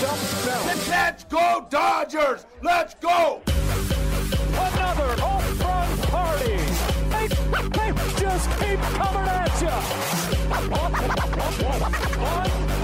Charged up. Let's go, Dodgers! Let's go! Another home run party. They, they just keep coming at you. Unbelievable.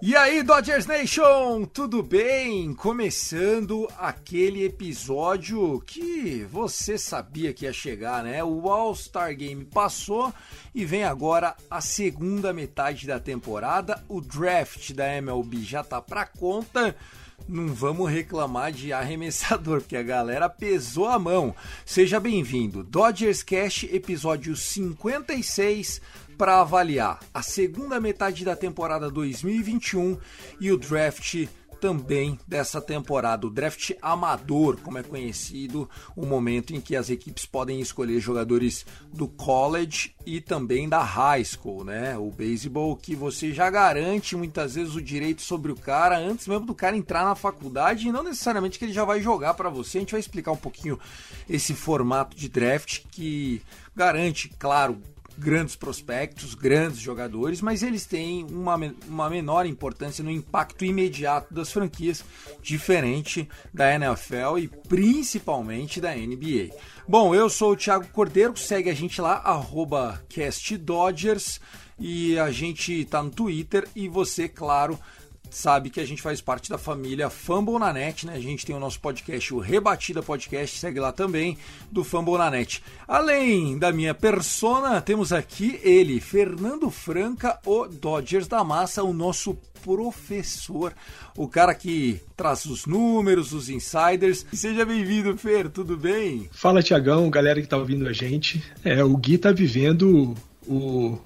E aí, Dodgers Nation, tudo bem? Começando aquele episódio que você sabia que ia chegar, né? O All-Star Game passou e vem agora a segunda metade da temporada. O draft da MLB já tá pra conta. Não vamos reclamar de arremessador, porque a galera pesou a mão. Seja bem-vindo. Dodgers Cash, episódio 56 para avaliar a segunda metade da temporada 2021 e o draft também dessa temporada, o draft amador, como é conhecido, o momento em que as equipes podem escolher jogadores do college e também da high school, né? O beisebol que você já garante muitas vezes o direito sobre o cara antes mesmo do cara entrar na faculdade e não necessariamente que ele já vai jogar para você. A gente vai explicar um pouquinho esse formato de draft que garante, claro, grandes prospectos, grandes jogadores, mas eles têm uma, uma menor importância no impacto imediato das franquias, diferente da NFL e principalmente da NBA. Bom, eu sou o Thiago Cordeiro, segue a gente lá, arroba CastDodgers, e a gente tá no Twitter, e você, claro, sabe que a gente faz parte da família Fumble na Net, né? A gente tem o nosso podcast, o Rebatida Podcast, segue lá também, do Fumble na Net. Além da minha persona, temos aqui ele, Fernando Franca, o Dodgers da Massa, o nosso professor, o cara que traz os números, os insiders. Seja bem-vindo, Fer, tudo bem? Fala, Tiagão, galera que tá ouvindo a gente. É, o Gui tá vivendo o,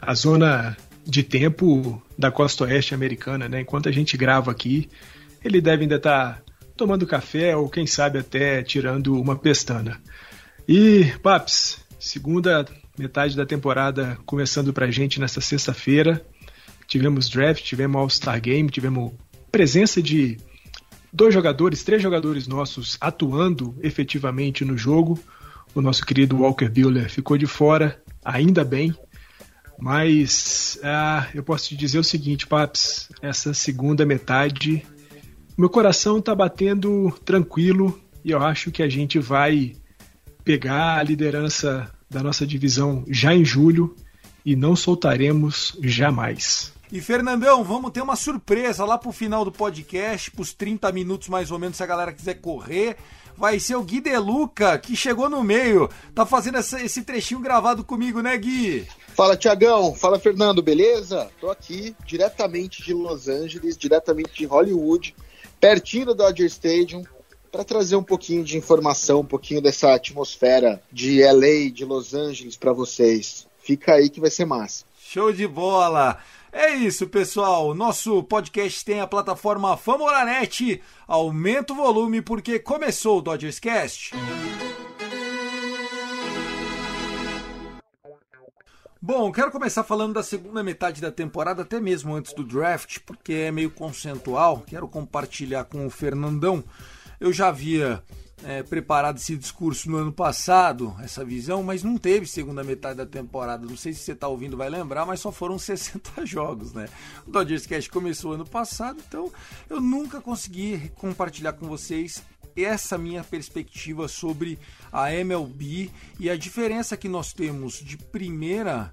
a zona de tempo da costa oeste americana, né? Enquanto a gente grava aqui, ele deve ainda estar tá tomando café ou quem sabe até tirando uma pestana. E, Paps, segunda metade da temporada começando pra gente nessa sexta-feira. Tivemos draft, tivemos All-Star Game, tivemos presença de dois jogadores, três jogadores nossos atuando efetivamente no jogo. O nosso querido Walker Buehler ficou de fora, ainda bem. Mas ah, eu posso te dizer o seguinte, Paps, essa segunda metade, meu coração tá batendo tranquilo e eu acho que a gente vai pegar a liderança da nossa divisão já em julho e não soltaremos jamais. E Fernandão, vamos ter uma surpresa lá pro final do podcast, pros 30 minutos mais ou menos, se a galera quiser correr. Vai ser o Gui Deluca, que chegou no meio. Tá fazendo essa, esse trechinho gravado comigo, né, Gui? Fala, Tiagão. Fala, Fernando. Beleza? Tô aqui diretamente de Los Angeles, diretamente de Hollywood, pertinho do Dodger Stadium, para trazer um pouquinho de informação, um pouquinho dessa atmosfera de LA, de Los Angeles para vocês. Fica aí que vai ser massa. Show de bola! É isso, pessoal. Nosso podcast tem a plataforma Famoranet. Aumenta o volume porque começou o Dodgers Cast. Bom, quero começar falando da segunda metade da temporada, até mesmo antes do draft, porque é meio conceitual. Quero compartilhar com o Fernandão. Eu já havia é, preparado esse discurso no ano passado, essa visão, mas não teve segunda metade da temporada. Não sei se você está ouvindo, vai lembrar, mas só foram 60 jogos, né? O Dodgers Cast começou ano passado, então eu nunca consegui compartilhar com vocês essa minha perspectiva sobre a MLB e a diferença que nós temos de primeira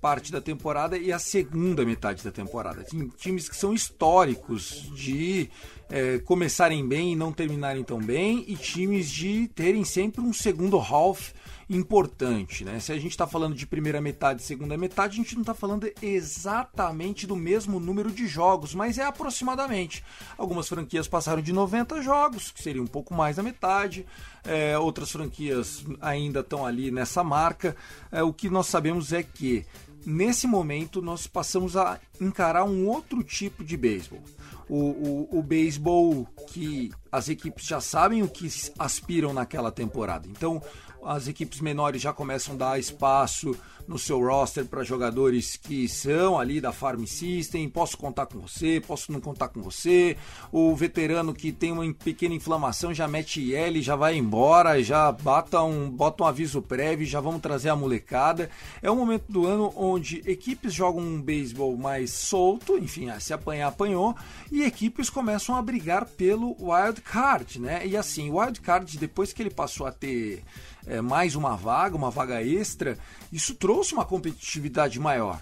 parte da temporada e a segunda metade da temporada. Tem times que são históricos de é, começarem bem e não terminarem tão bem, e times de terem sempre um segundo half importante, né? Se a gente está falando de primeira metade e segunda metade, a gente não está falando exatamente do mesmo número de jogos, mas é aproximadamente. Algumas franquias passaram de 90 jogos, que seria um pouco mais da metade, é, outras franquias ainda estão ali nessa marca. É, o que nós sabemos é que nesse momento nós passamos a encarar um outro tipo de beisebol. O, o, o beisebol que as equipes já sabem o que aspiram naquela temporada. Então, as equipes menores já começam a dar espaço no seu roster para jogadores que são ali da Farm System. Posso contar com você, posso não contar com você. O veterano que tem uma pequena inflamação já mete IL, já vai embora, já bota um, bota um aviso prévio, já vamos trazer a molecada. É um momento do ano onde equipes jogam um beisebol mais solto, enfim, ah, se apanhar, apanhou, e equipes começam a brigar pelo wild card, né? E assim, o wild card, depois que ele passou a ter é, mais uma vaga, uma vaga extra, isso trouxe uma competitividade maior.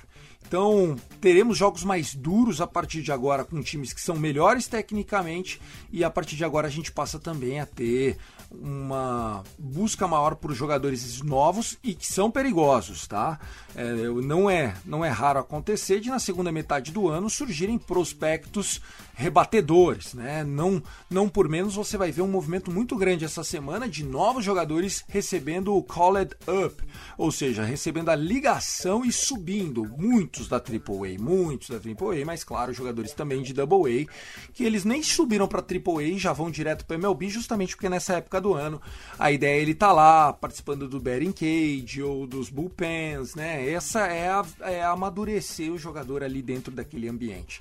Então, teremos jogos mais duros a partir de agora com times que são melhores tecnicamente e a partir de agora a gente passa também a ter uma busca maior por jogadores novos e que são perigosos, tá? É, não é não é raro acontecer de na segunda metade do ano surgirem prospectos rebatedores, né? Não, não por menos você vai ver um movimento muito grande essa semana de novos jogadores recebendo o Called Up, ou seja, recebendo a ligação e subindo. Muitos da AAA, muitos da AAA, mas claro, jogadores também de Double A, que eles nem subiram para AAA e já vão direto para MLB, justamente porque nessa época do ano a ideia é ele tá lá participando do batting cage ou dos bullpens, né? Essa é, a, é amadurecer o jogador ali dentro daquele ambiente.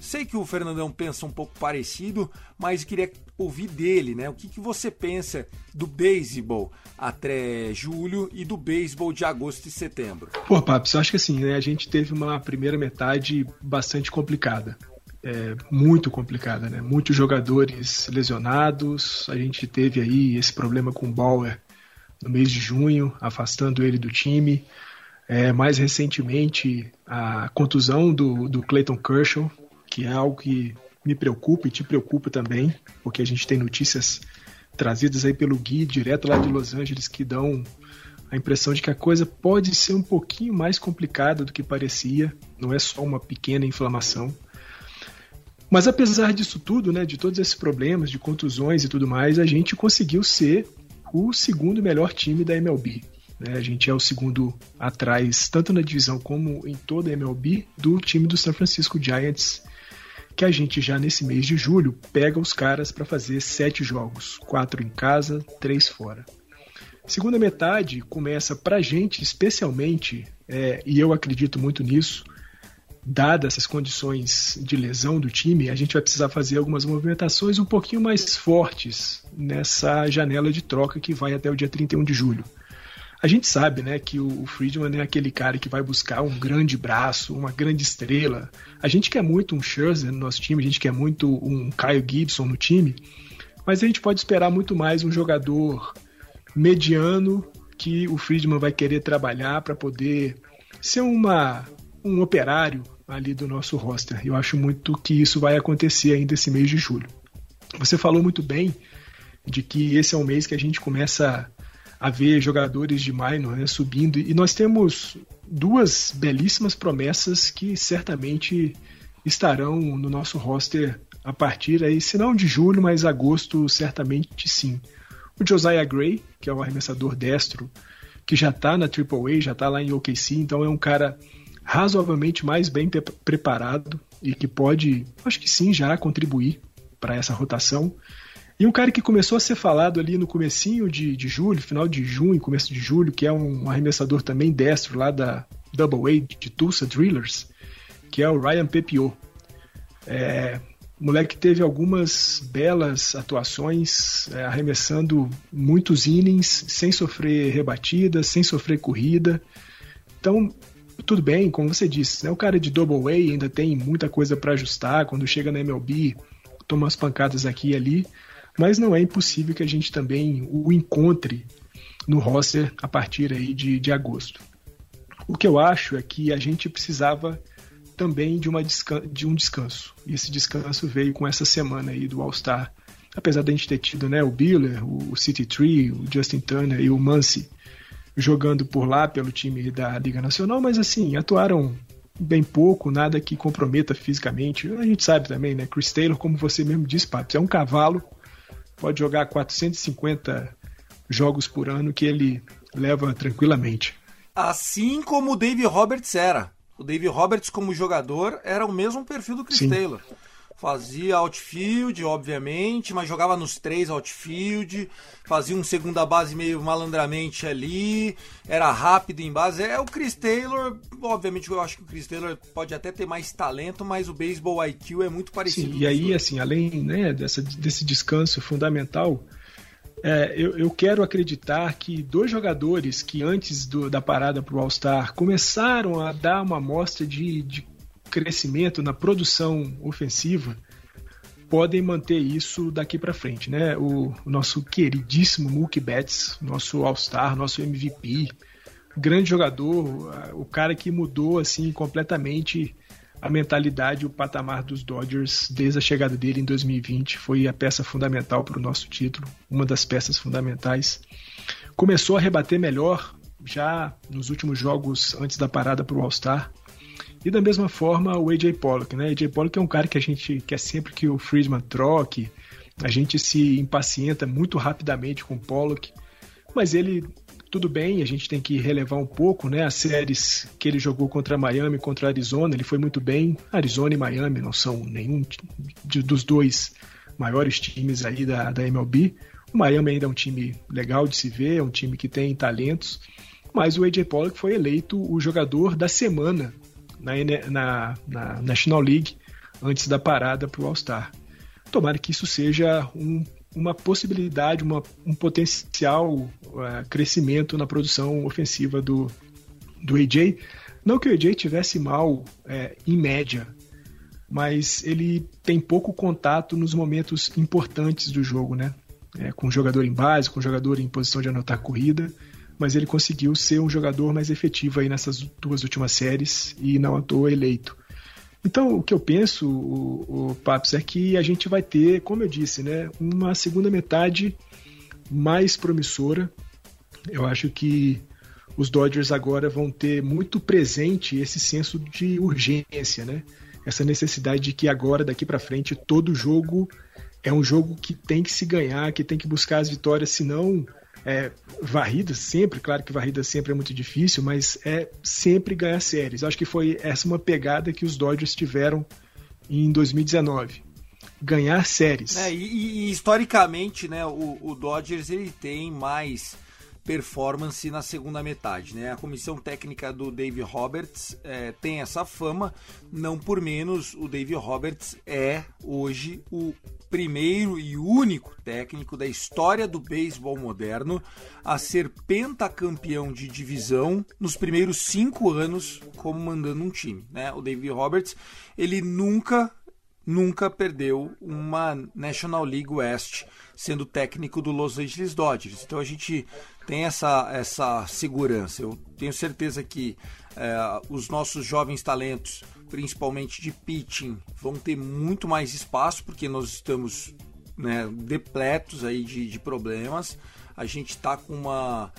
Sei que o Fernandão pensa um pouco parecido, mas queria ouvir dele, né? O que, que você pensa do beisebol até julho e do beisebol de agosto e setembro? Pô, Paps, eu acho que assim, né? A gente teve uma primeira metade bastante complicada. É, muito complicada, né? Muitos jogadores lesionados. A gente teve aí esse problema com o Bauer no mês de junho, afastando ele do time. É, mais recentemente, a contusão do, do Clayton Kershaw, que é algo que me preocupa e te preocupa também, porque a gente tem notícias trazidas aí pelo Gui, direto lá de Los Angeles, que dão a impressão de que a coisa pode ser um pouquinho mais complicada do que parecia, não é só uma pequena inflamação. Mas apesar disso tudo, né, de todos esses problemas, de contusões e tudo mais, a gente conseguiu ser o segundo melhor time da MLB. Né? A gente é o segundo atrás, tanto na divisão como em toda a MLB, do time do San Francisco Giants, que a gente já nesse mês de julho pega os caras para fazer sete jogos, quatro em casa, três fora. Segunda metade começa para gente, especialmente, é, e eu acredito muito nisso, dadas essas condições de lesão do time, a gente vai precisar fazer algumas movimentações um pouquinho mais fortes nessa janela de troca que vai até o dia 31 de julho. A gente sabe, né, que o Friedman é aquele cara que vai buscar um grande braço, uma grande estrela. A gente quer muito um Scherzer no nosso time, a gente quer muito um Kyle Gibson no time, mas a gente pode esperar muito mais um jogador mediano que o Friedman vai querer trabalhar para poder ser uma, um operário ali do nosso roster. Eu acho muito que isso vai acontecer ainda esse mês de julho. Você falou muito bem de que esse é o mês que a gente começa a ver jogadores de minor né, subindo. E nós temos duas belíssimas promessas que certamente estarão no nosso roster a partir aí, se não de julho, mas agosto, certamente sim. O Josiah Gray, que é o arremessador destro, que já está na AAA, já está lá em OKC, então é um cara razoavelmente mais bem preparado e que pode, acho que sim, já contribuir para essa rotação. E um cara que começou a ser falado ali no comecinho de, de julho, final de junho, começo de julho, que é um arremessador também destro lá da Double A de Tulsa Drillers, que é o Ryan Pepiot. É, moleque teve algumas belas atuações, é, arremessando muitos innings, sem sofrer rebatida, sem sofrer corrida. Então, tudo bem, como você disse, né, o cara de Double A ainda tem muita coisa para ajustar, quando chega na MLB, toma umas pancadas aqui e ali, mas não é impossível que a gente também o encontre no roster a partir aí de, de agosto. O que eu acho é que a gente precisava também de, uma de um descanso. E esse descanso veio com essa semana aí do All-Star. Apesar da gente ter tido né, o Biller, o City Tree, o Justin Turner e o Muncy jogando por lá pelo time da Liga Nacional, mas assim, atuaram bem pouco, nada que comprometa fisicamente. A gente sabe também, né? Chris Taylor, como você mesmo disse, Pato, é um cavalo, pode jogar 450 jogos por ano que ele leva tranquilamente. Assim como o Dave Roberts era. O Dave Roberts, como jogador, era o mesmo perfil do Chris Sim. Taylor. Fazia outfield, obviamente, mas jogava nos três outfield, fazia um segunda base meio malandramente ali, era rápido em base. É o Chris Taylor, obviamente eu acho que o Chris Taylor pode até ter mais talento, mas o baseball IQ é muito parecido. Sim, e aí, assim, além né, dessa, desse descanso fundamental, é, eu, eu, quero acreditar que dois jogadores que antes do, da parada para o All-Star começaram a dar uma amostra de, de crescimento na produção ofensiva podem manter isso daqui para frente, né? O, o, nosso queridíssimo Mookie Betts, nosso All-Star, nosso MVP, grande jogador, o cara que mudou assim completamente a mentalidade, o patamar dos Dodgers desde a chegada dele em 2020, foi a peça fundamental para o nosso título, uma das peças fundamentais. Começou a rebater melhor já nos últimos jogos antes da parada para o All-Star. E da mesma forma o AJ Pollock, né? AJ Pollock é um cara que a gente quer sempre que o Friedman troque, a gente se impacienta muito rapidamente com o Pollock, mas ele tudo bem, a gente tem que relevar um pouco, né? As séries que ele jogou contra Miami, contra Arizona, ele foi muito bem. Arizona e Miami não são nenhum de, dos dois maiores times aí da, da MLB. O Miami ainda é um time legal de se ver, é um time que tem talentos, mas o AJ Pollock foi eleito o jogador da semana na, na, na National League antes da parada para o All-Star. Tomara que isso seja um, uma possibilidade, uma, um potencial uh, crescimento na produção ofensiva do, do AJ. Não que o AJ tivesse mal é, em média, mas ele tem pouco contato nos momentos importantes do jogo, né? É, com o jogador em base, com o jogador em posição de anotar corrida mas ele conseguiu ser um jogador mais efetivo aí nessas duas últimas séries e não à toa eleito. Então, o que eu penso, o, o é que a gente vai ter, como eu disse, né, uma segunda metade mais promissora. Eu acho que os Dodgers agora vão ter muito presente esse senso de urgência, né? Essa necessidade de que agora, daqui para frente, todo jogo é um jogo que tem que se ganhar, que tem que buscar as vitórias, senão é, varrida sempre, claro que varrida sempre é muito difícil, mas é sempre ganhar séries. Acho que foi essa uma pegada que os Dodgers tiveram em 2019. Ganhar séries. É, e, e, historicamente, né, o, o Dodgers ele tem mais performance na segunda metade. Né? A comissão técnica do Dave Roberts é, tem essa fama, não por menos o Dave Roberts é hoje o primeiro e único técnico da história do beisebol moderno a ser pentacampeão de divisão nos primeiros cinco anos como mandando um time. Né? O Dave Roberts ele nunca nunca perdeu uma National League West sendo técnico do Los Angeles Dodgers. Então a gente tem essa, essa segurança. Eu tenho certeza que é, os nossos jovens talentos, principalmente de pitching, vão ter muito mais espaço porque nós estamos né, depletos aí de, de problemas. A gente está com uma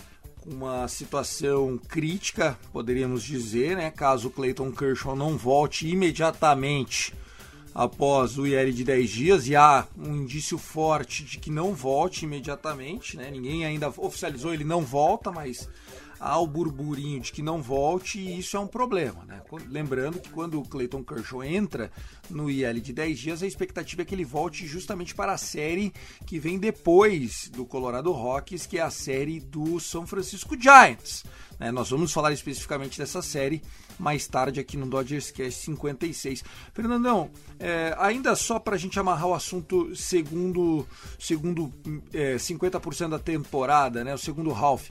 uma situação crítica, poderíamos dizer, né? Caso o Clayton Kershaw não volte imediatamente após o IL de 10 dias e há um indício forte de que não volte imediatamente, né? Ninguém ainda oficializou, ele não volta, mas há o burburinho de que não volte e isso é um problema, né? Lembrando que quando o Clayton Kershaw entra no IL de 10 dias, a expectativa é que ele volte justamente para a série que vem depois do Colorado Rockies, que é a série do São Francisco Giants. Né? Nós vamos falar especificamente dessa série mais tarde aqui no Dodgers Cast 56. Fernandão, é, ainda só para a gente amarrar o assunto segundo, segundo é, 50% da temporada, né, o segundo half,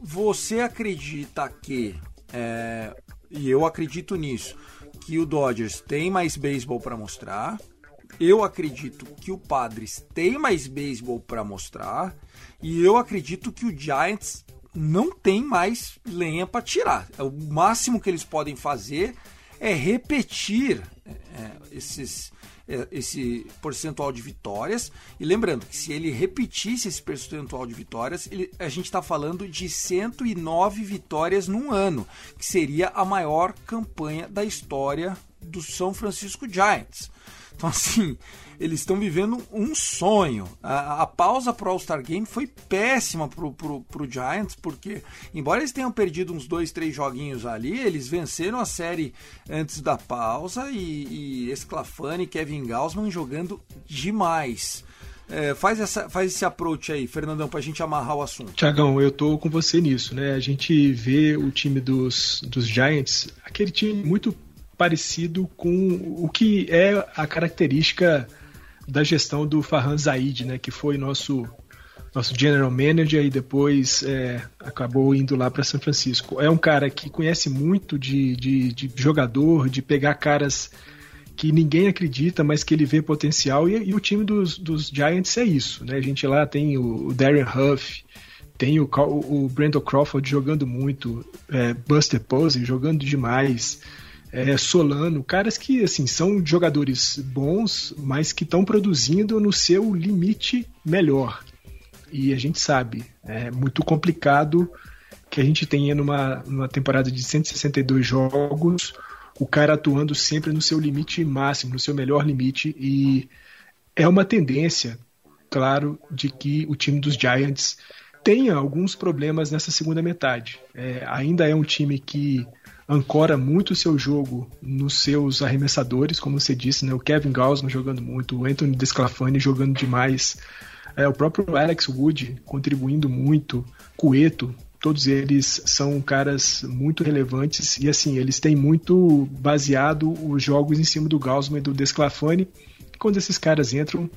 você acredita que, é, e eu acredito nisso, que o Dodgers tem mais beisebol para mostrar, eu acredito que o Padres tem mais beisebol para mostrar, e eu acredito que o Giants não tem mais lenha para tirar. O máximo que eles podem fazer é repetir é, esses, esse percentual de vitórias. E lembrando que se ele repetisse esse percentual de vitórias, ele, a gente está falando de 109 vitórias num ano, que seria a maior campanha da história do São Francisco Giants. Então, assim, eles estão vivendo um sonho. A, a pausa pro All-Star Game foi péssima pro, pro Giants, porque, embora eles tenham perdido uns dois, três joguinhos ali, eles venceram a série antes da pausa e, e Esclafani e Kevin Gaussman jogando demais. É, faz, essa, faz esse approach aí, Fernandão, pra gente amarrar o assunto. Tiagão, eu tô com você nisso, né? A gente vê o time dos, dos Giants, aquele time muito parecido com o que é a característica da gestão do Farhan Zaid, né, que foi nosso nosso general manager e depois é, acabou indo lá para São Francisco. É um cara que conhece muito de, de, de, jogador, de pegar caras que ninguém acredita, mas que ele vê potencial. E, e o time dos, dos, Giants é isso. Né? A gente lá tem o, o Darren Huff, tem o, o, Brandon Crawford jogando muito, é, Buster Posey jogando demais é, Solano, caras que assim são jogadores bons, mas que estão produzindo no seu limite melhor. E a gente sabe, é muito complicado que a gente tenha numa, numa temporada de 162 jogos o cara atuando sempre no seu limite máximo, no seu melhor limite. E é uma tendência, claro, de que o time dos Giants tenha alguns problemas nessa segunda metade. É, ainda é um time que ancora muito o seu jogo nos seus arremessadores, como você disse, né? O Kevin Gaussman jogando muito, o Anthony Desclafani jogando demais, é, o próprio Alex Wood contribuindo muito, Cueto, todos eles são caras muito relevantes e assim, eles têm muito baseado os jogos em cima do Gaussman e do Desclafani. Quando esses caras entram,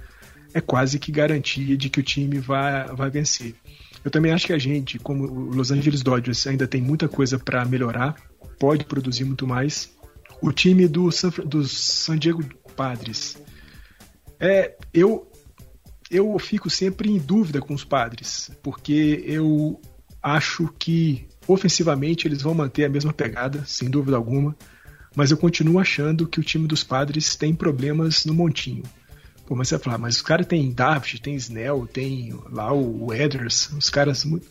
é quase que garantia de que o time vai, vai vencer. Eu também acho que a gente, como o Los Angeles Dodgers, ainda tem muita coisa para melhorar pode produzir muito mais. O time do San, do San Diego Padres. É, eu, eu fico sempre em dúvida com os padres, porque eu acho que ofensivamente eles vão manter a mesma pegada, sem dúvida alguma, mas eu continuo achando que o time dos padres tem problemas no montinho. Pô, mas você vai falar, mas os caras tem David, tem Snell, tem lá o Eders, os caras muito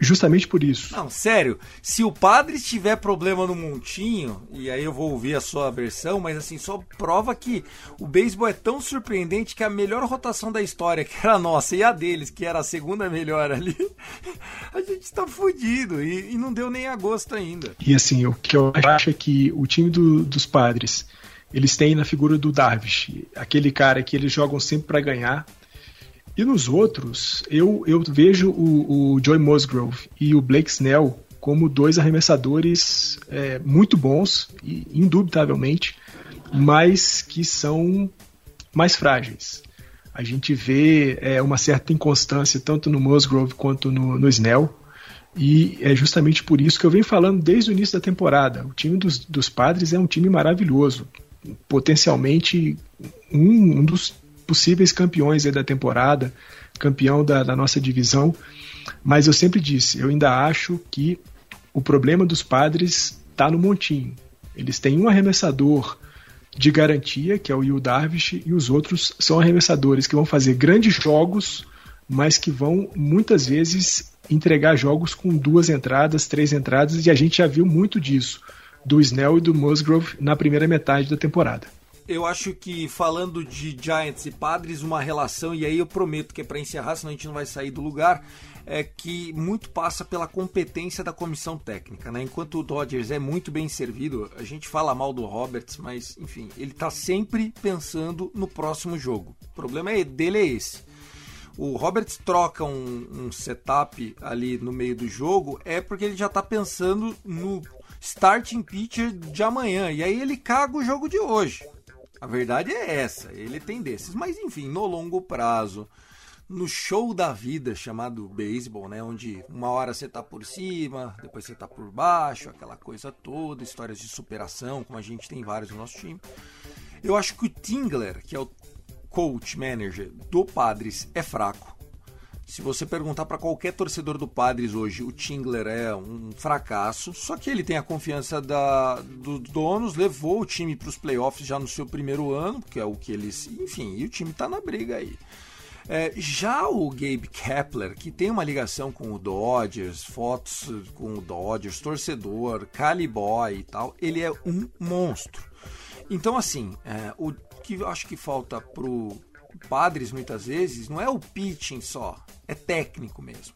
justamente por isso. Não, sério, se o padre tiver problema no montinho, e aí eu vou ouvir a sua versão, mas assim, só prova que o beisebol é tão surpreendente que a melhor rotação da história, que era a nossa, e a deles, que era a segunda melhor ali, a gente tá fudido, e, e não deu nem agosto ainda. E assim, o que eu acho é que o time do, dos padres, eles têm na figura do Darvish, aquele cara que eles jogam sempre para ganhar, e nos outros, eu, eu vejo o, o Joy Musgrove e o Blake Snell como dois arremessadores é, muito bons, e, indubitavelmente, mas que são mais frágeis. A gente vê é, uma certa inconstância tanto no Musgrove quanto no, no Snell. E é justamente por isso que eu venho falando desde o início da temporada. O time dos, dos padres é um time maravilhoso. Potencialmente um, um dos possíveis campeões da temporada, campeão da, da nossa divisão. Mas eu sempre disse, eu ainda acho que o problema dos padres está no montinho. Eles têm um arremessador de garantia, que é o Will Darvish, e os outros são arremessadores que vão fazer grandes jogos, mas que vão muitas vezes entregar jogos com duas entradas, três entradas, e a gente já viu muito disso do Snell e do Musgrove na primeira metade da temporada eu acho que falando de Giants e Padres, uma relação, e aí eu prometo que é para encerrar, senão a gente não vai sair do lugar, é que muito passa pela competência da comissão técnica. Né? Enquanto o Dodgers é muito bem servido, a gente fala mal do Roberts, mas enfim, ele está sempre pensando no próximo jogo. O problema é, dele é esse. O Roberts troca um, um setup ali no meio do jogo é porque ele já está pensando no starting pitcher de amanhã. E aí ele caga o jogo de hoje. A verdade é essa, ele tem desses. Mas enfim, no longo prazo, no show da vida chamado beisebol, né, onde uma hora você tá por cima, depois você tá por baixo, aquela coisa toda, histórias de superação, como a gente tem vários no nosso time. Eu acho que o Tingler, que é o coach manager do Padres, é fraco. Se você perguntar para qualquer torcedor do Padres hoje, o Tingler é um fracasso, só que ele tem a confiança da, dos donos, levou o time para os playoffs já no seu primeiro ano, que é o que eles. Enfim, e o time está na briga aí. É, já o Gabe Kepler, que tem uma ligação com o Dodgers, fotos com o Dodgers, torcedor, Cali Boy e tal, ele é um monstro. Então, assim, é, o que eu acho que falta pro Padres muitas vezes não é o pitching só, é técnico mesmo.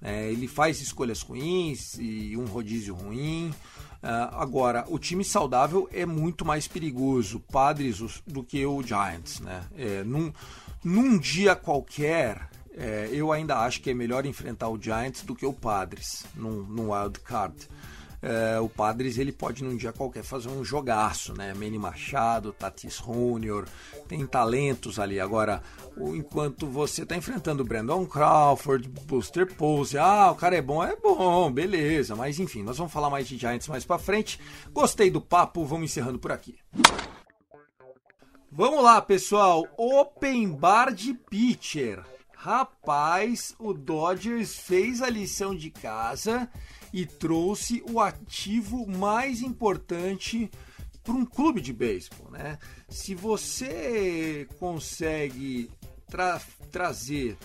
É, ele faz escolhas ruins e um rodízio ruim. Uh, agora, o time saudável é muito mais perigoso, Padres, do que o Giants. Né? É, num, num dia qualquer, é, eu ainda acho que é melhor enfrentar o Giants do que o Padres num, num wild card. É, o Padres ele pode num dia qualquer fazer um jogaço, né? Manny Machado, Tatis Junior, tem talentos ali. Agora, enquanto você está enfrentando Brandon Crawford, Buster Posey, ah, o cara é bom, é bom, beleza. Mas enfim, nós vamos falar mais de Giants mais para frente. Gostei do papo, vamos encerrando por aqui. Vamos lá, pessoal. Open bar de pitcher. Rapaz, o Dodgers fez a lição de casa e trouxe o ativo mais importante para um clube de beisebol, né? Se você consegue tra trazer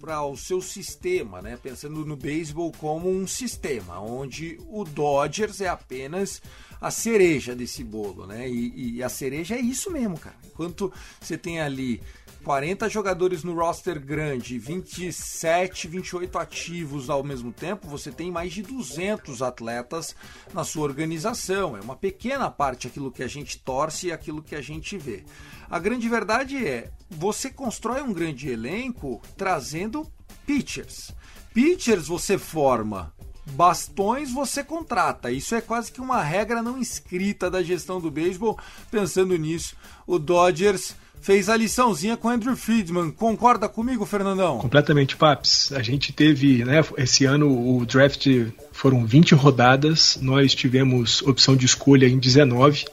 para o seu sistema, né? Pensando no beisebol como um sistema, onde o Dodgers é apenas a cereja desse bolo, né? E, e a cereja é isso mesmo, cara. Enquanto você tem ali 40 jogadores no roster grande, 27, 28 ativos ao mesmo tempo, você tem mais de 200 atletas na sua organização. É uma pequena parte aquilo que a gente torce e aquilo que a gente vê. A grande verdade é, você constrói um grande elenco trazendo pitchers. Pitchers você forma bastões você contrata. Isso é quase que uma regra não escrita da gestão do beisebol. Pensando nisso, o Dodgers fez a liçãozinha com Andrew Friedman. Concorda comigo, Fernandão? Completamente, Paps. A gente teve, né, esse ano o draft foram 20 rodadas, nós tivemos opção de escolha em 19.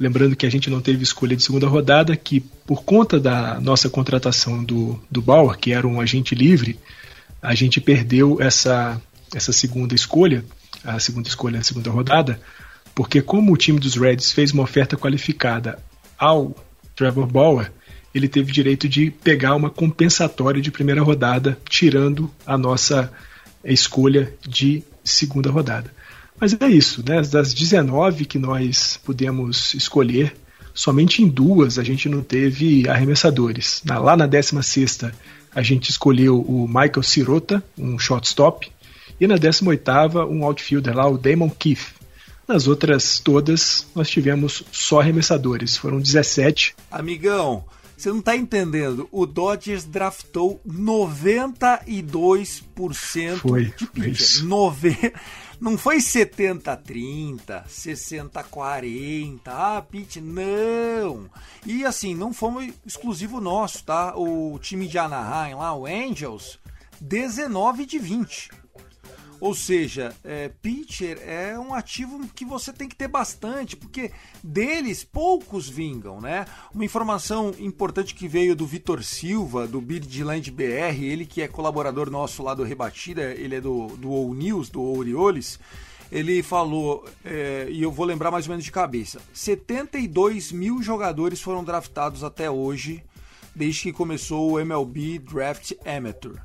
Lembrando que a gente não teve escolha de segunda rodada, que por conta da nossa contratação do, do Bauer, que era um agente livre, a gente perdeu essa, essa segunda escolha, a segunda escolha na segunda rodada, porque como o time dos Reds fez uma oferta qualificada ao Trevor Bauer, ele teve direito de pegar uma compensatória de primeira rodada, tirando a nossa escolha de segunda rodada. Mas é isso, né? Das 19 que nós pudemos escolher, somente em duas a gente não teve arremessadores. lá na 16 a gente escolheu o Michael Sirota, um shortstop, e na 18 um outfielder lá, o Damon Keith. Nas outras todas, nós tivemos só arremessadores, foram 17. Amigão, você não está entendendo. O Dodgers draftou 92% foi, de pitcher. Nove... Não foi 70-30, 60-40, ah, pitch, não. E assim, não foi exclusivo nosso, tá? O time de Anaheim lá, o Angels, 19 de 20. Ou seja, é, pitcher é um ativo que você tem que ter bastante, porque deles poucos vingam, né? Uma informação importante que veio do Vitor Silva, do Birdland BR, ele que é colaborador nosso lá do Rebatida, ele é do, do All News, do Orioles, ele falou, é, e eu vou lembrar mais ou menos de cabeça: 72 mil jogadores foram draftados até hoje, desde que começou o MLB Draft Amateur.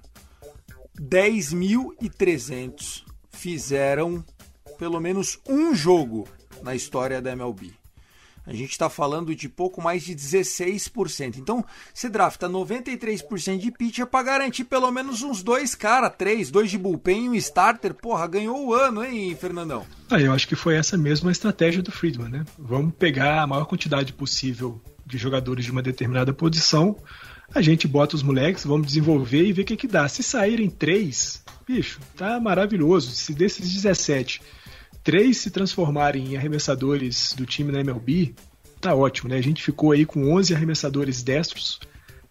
10.300 fizeram pelo menos um jogo na história da MLB. A gente está falando de pouco mais de 16%. Então, você drafta 93% de pitcher para garantir pelo menos uns dois cara, três, dois de bullpen e um starter. Porra, ganhou o ano, hein, Fernandão? Ah, eu acho que foi essa mesma estratégia do Friedman, né? Vamos pegar a maior quantidade possível de jogadores de uma determinada posição a gente bota os moleques, vamos desenvolver e ver o que, que dá. Se saírem três, bicho, tá maravilhoso. Se desses 17, três se transformarem em arremessadores do time na MLB, tá ótimo, né? A gente ficou aí com 11 arremessadores destros,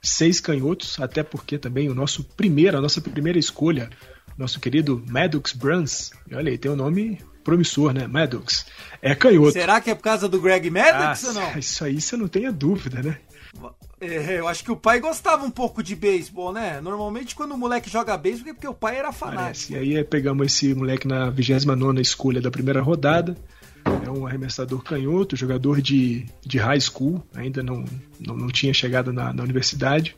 seis canhotos, até porque também o nosso primeiro, a nossa primeira escolha, nosso querido Maddox Bruns, olha aí, tem um nome promissor, né? Maddox. É canhoto. Será que é por causa do Greg Maddox ah, ou não? Isso aí você não tenha dúvida, né? É, eu acho que o pai gostava um pouco de beisebol, né? Normalmente quando o moleque joga beisebol é porque o pai era fanático. Parece. E aí é, pegamos esse moleque na 29 escolha da primeira rodada. É um arremessador canhoto, jogador de, de high school, ainda não, não, não tinha chegado na, na universidade.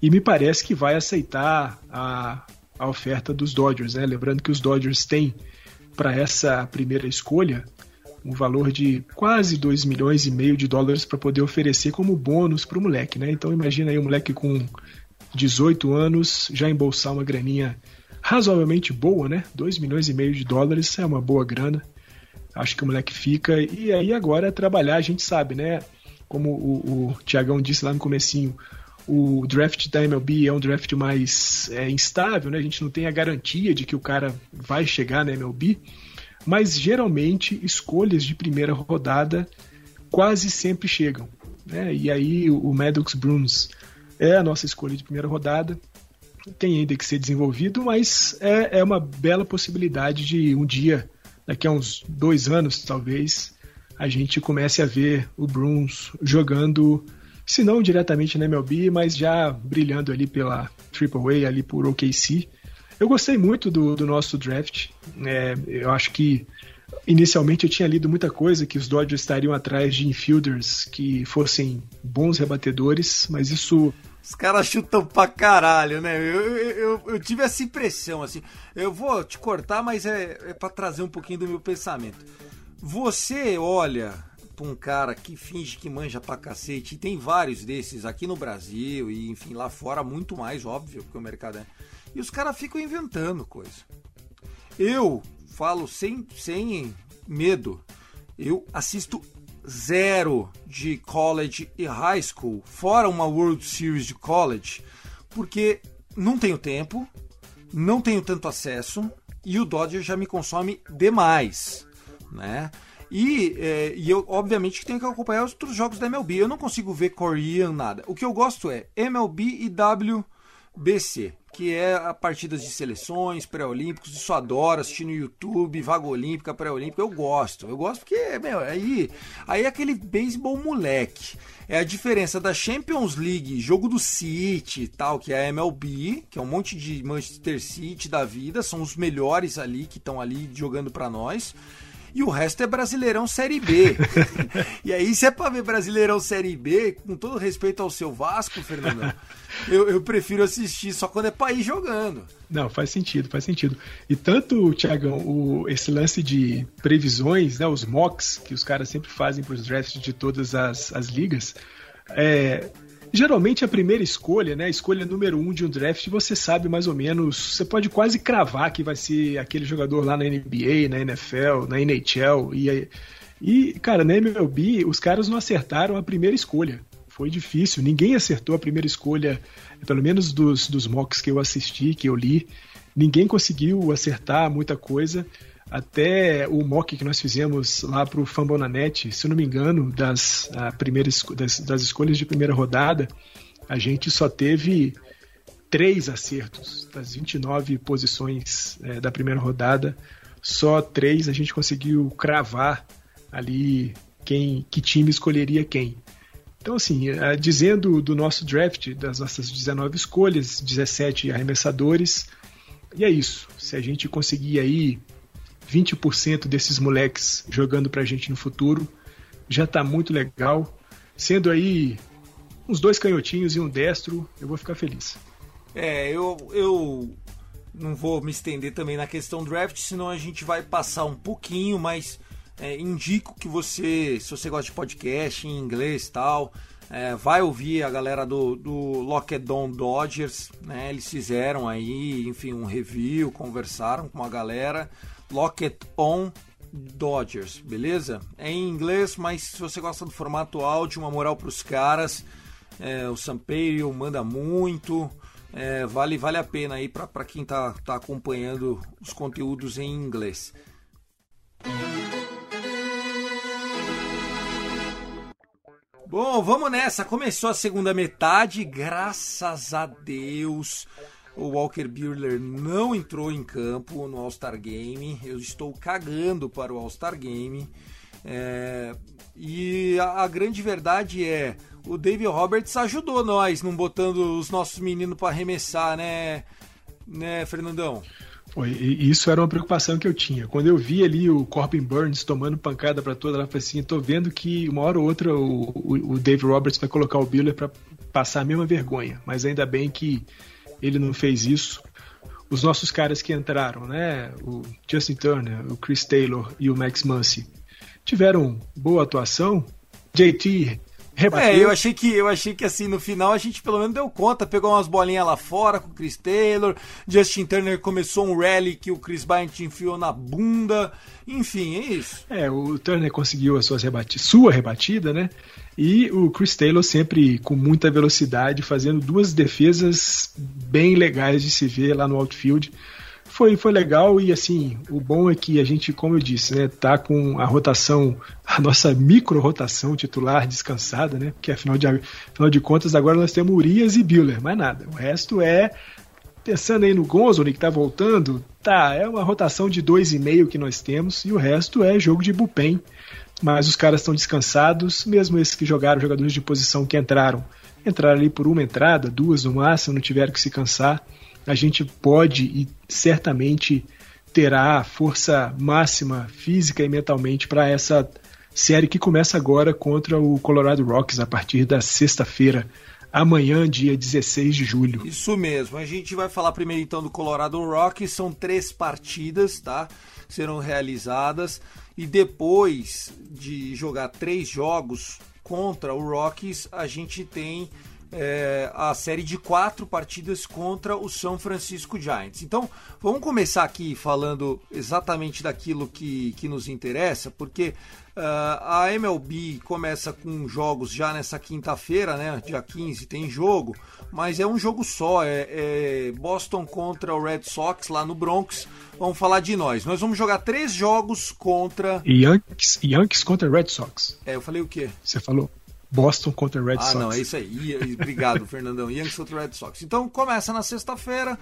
E me parece que vai aceitar a, a oferta dos Dodgers, né? Lembrando que os Dodgers têm para essa primeira escolha um valor de quase 2 milhões e meio de dólares para poder oferecer como bônus para o moleque, né? Então imagina aí um moleque com 18 anos já embolsar uma graninha razoavelmente boa, né? 2 milhões e meio de dólares é uma boa grana. Acho que o moleque fica. E aí agora trabalhar, a gente sabe, né? Como o, o Tiagão disse lá no comecinho, o draft da MLB é um draft mais é, instável, né? A gente não tem a garantia de que o cara vai chegar na MLB mas geralmente escolhas de primeira rodada quase sempre chegam. Né? E aí o Maddox Bruns é a nossa escolha de primeira rodada, tem ainda que ser desenvolvido, mas é, é uma bela possibilidade de um dia, daqui a uns dois anos talvez, a gente comece a ver o Bruns jogando, se não diretamente na MLB, mas já brilhando ali pela AAA, ali por OKC. Eu gostei muito do, do nosso draft. É, eu acho que inicialmente eu tinha lido muita coisa que os Dodgers estariam atrás de infielders que fossem bons rebatedores, mas isso. Os caras chutam pra caralho, né? Eu, eu, eu, tive essa impressão, assim. Eu vou te cortar, mas é, é para trazer um pouquinho do meu pensamento. Você olha pra um cara que finge que manja pra cacete, e tem vários desses aqui no Brasil e, enfim, lá fora, muito mais, óbvio, porque o mercado é e os caras ficam inventando coisa. Eu falo sem, sem medo. Eu assisto zero de college e high school, fora uma World Series de college, porque não tenho tempo, não tenho tanto acesso e o Dodger já me consome demais, né? E, é, e eu, obviamente, tenho que acompanhar os outros jogos da MLB. Eu não consigo ver Korean, nada. O que eu gosto é MLB e WBC que é a partidas de seleções, pré-olímpicos, isso adoro, assistir no YouTube, vaga olímpica, pré-olímpica, eu gosto. Eu gosto porque, meu, aí, aí é aquele beisebol moleque. É a diferença da Champions League, jogo do City tal, que é a MLB, que é um monte de Manchester City da vida, são os melhores ali que estão ali jogando para nós e o resto é Brasileirão Série B. e aí, se é pra ver Brasileirão Série B, com todo respeito ao seu Vasco, Fernando, eu, eu prefiro assistir só quando é pra ir jogando. Não, faz sentido, faz sentido. E tanto, Tiagão, o, esse lance de previsões, né, os mocks que os caras sempre fazem para os drafts de todas as, as ligas, é, Geralmente a primeira escolha, né, a escolha número um de um draft, você sabe mais ou menos, você pode quase cravar que vai ser aquele jogador lá na NBA, na NFL, na NHL e e cara, na MLB os caras não acertaram a primeira escolha. Foi difícil, ninguém acertou a primeira escolha, pelo menos dos, dos mocks que eu assisti, que eu li, ninguém conseguiu acertar muita coisa até o mock que nós fizemos lá para o Fambonanet, se não me engano, das, primeiras, das, das, escolhas de primeira rodada, a gente só teve três acertos das 29 posições é, da primeira rodada, só três a gente conseguiu cravar ali quem, que time escolheria quem. Então, assim, é, dizendo do nosso draft, das nossas 19 escolhas, 17 arremessadores, e é isso. Se a gente conseguir aí 20% desses moleques jogando pra gente no futuro. Já tá muito legal. Sendo aí uns dois canhotinhos e um destro, eu vou ficar feliz. É, eu, eu não vou me estender também na questão draft, senão a gente vai passar um pouquinho, mas é, indico que você, se você gosta de podcast em inglês e tal, é, vai ouvir a galera do, do Lockdown Dodgers, né? Eles fizeram aí, enfim, um review, conversaram com a galera. Locket On Dodgers, beleza? É em inglês, mas se você gosta do formato áudio, uma moral para os caras. É, o Sampeio manda muito. É, vale, vale a pena aí para quem tá, tá acompanhando os conteúdos em inglês. Bom, vamos nessa. Começou a segunda metade, graças a Deus. O Walker Buehler não entrou em campo no All-Star Game. Eu estou cagando para o All-Star Game. É, e a, a, grande verdade é: o David Roberts ajudou nós, não botando os nossos meninos para arremessar, né, né, Fernandão? Foi, isso era uma preocupação que eu tinha. Quando eu vi ali o Corbin Burns tomando pancada para toda, ela falei assim: tô vendo que uma hora ou outra o, o, o Dave Roberts vai colocar o Biller para passar a mesma vergonha. Mas ainda bem que ele não fez isso. Os nossos caras que entraram, né? O Justin Turner, o Chris Taylor e o Max Muncy, tiveram boa atuação. JT Rebateu. É, eu achei que eu achei que assim, no final a gente pelo menos deu conta, pegou umas bolinhas lá fora com o Chris Taylor, Justin Turner começou um rally que o Chris Bryant enfiou na bunda, enfim, é isso. É, o Turner conseguiu a sua rebatida, sua rebatida, né? E o Chris Taylor sempre com muita velocidade, fazendo duas defesas bem legais de se ver lá no outfield foi, foi legal e assim, o bom é que a gente, como eu disse, né, tá com a rotação, a nossa micro rotação titular descansada, né? Porque afinal de, afinal de contas agora nós temos Urias e Bueller, mais nada. O resto é pensando aí no Gonzoli que tá voltando, tá, é uma rotação de dois e meio que nós temos e o resto é jogo de bullpen. Mas os caras estão descansados, mesmo esses que jogaram, jogadores de posição que entraram, entraram ali por uma entrada, duas no máximo, não tiveram que se cansar a gente pode e certamente terá força máxima física e mentalmente para essa série que começa agora contra o Colorado Rocks a partir da sexta-feira, amanhã, dia 16 de julho. Isso mesmo. A gente vai falar primeiro então do Colorado Rocks, são três partidas, tá? Serão realizadas e depois de jogar três jogos contra o Rockies, a gente tem é, a série de quatro partidas contra o São Francisco Giants. Então, vamos começar aqui falando exatamente daquilo que, que nos interessa, porque uh, a MLB começa com jogos já nessa quinta-feira, né? Dia 15 tem jogo, mas é um jogo só, é, é Boston contra o Red Sox lá no Bronx. Vamos falar de nós. Nós vamos jogar três jogos contra. Yankees, Yankees contra Red Sox. É, eu falei o quê? Você falou Boston contra Red ah, Sox. Ah, não, é isso aí. Obrigado, Fernandão. Yankees contra Red Sox. Então começa na sexta-feira.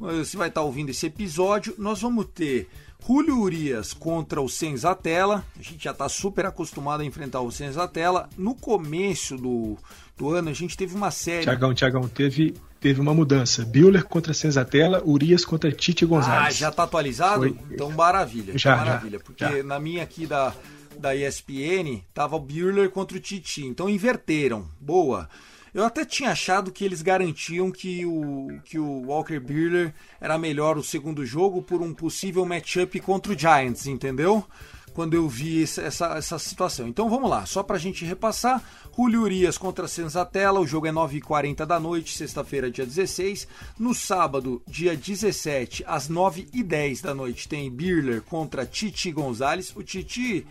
Você vai estar ouvindo esse episódio. Nós vamos ter Julio Urias contra o Senzatella. A gente já está super acostumado a enfrentar o Senzatella. No começo do, do ano, a gente teve uma série. Tiagão, Tiagão, teve, teve uma mudança. Buehler contra Senzatella, Urias contra Tite Gonzalez. Ah, já está atualizado? Foi... Então, maravilha. Já, maravilha. Já, porque já. na minha aqui da da ESPN, tava o Buehler contra o Titi. Então inverteram. Boa. Eu até tinha achado que eles garantiam que o, que o Walker Buehler era melhor o segundo jogo por um possível matchup contra o Giants, entendeu? Quando eu vi essa, essa, essa situação. Então vamos lá, só pra gente repassar. Julio Urias contra Senzatella, o jogo é 9h40 da noite, sexta-feira, dia 16. No sábado, dia 17, às 9h10 da noite, tem Birler contra Titi Gonzalez. O Titi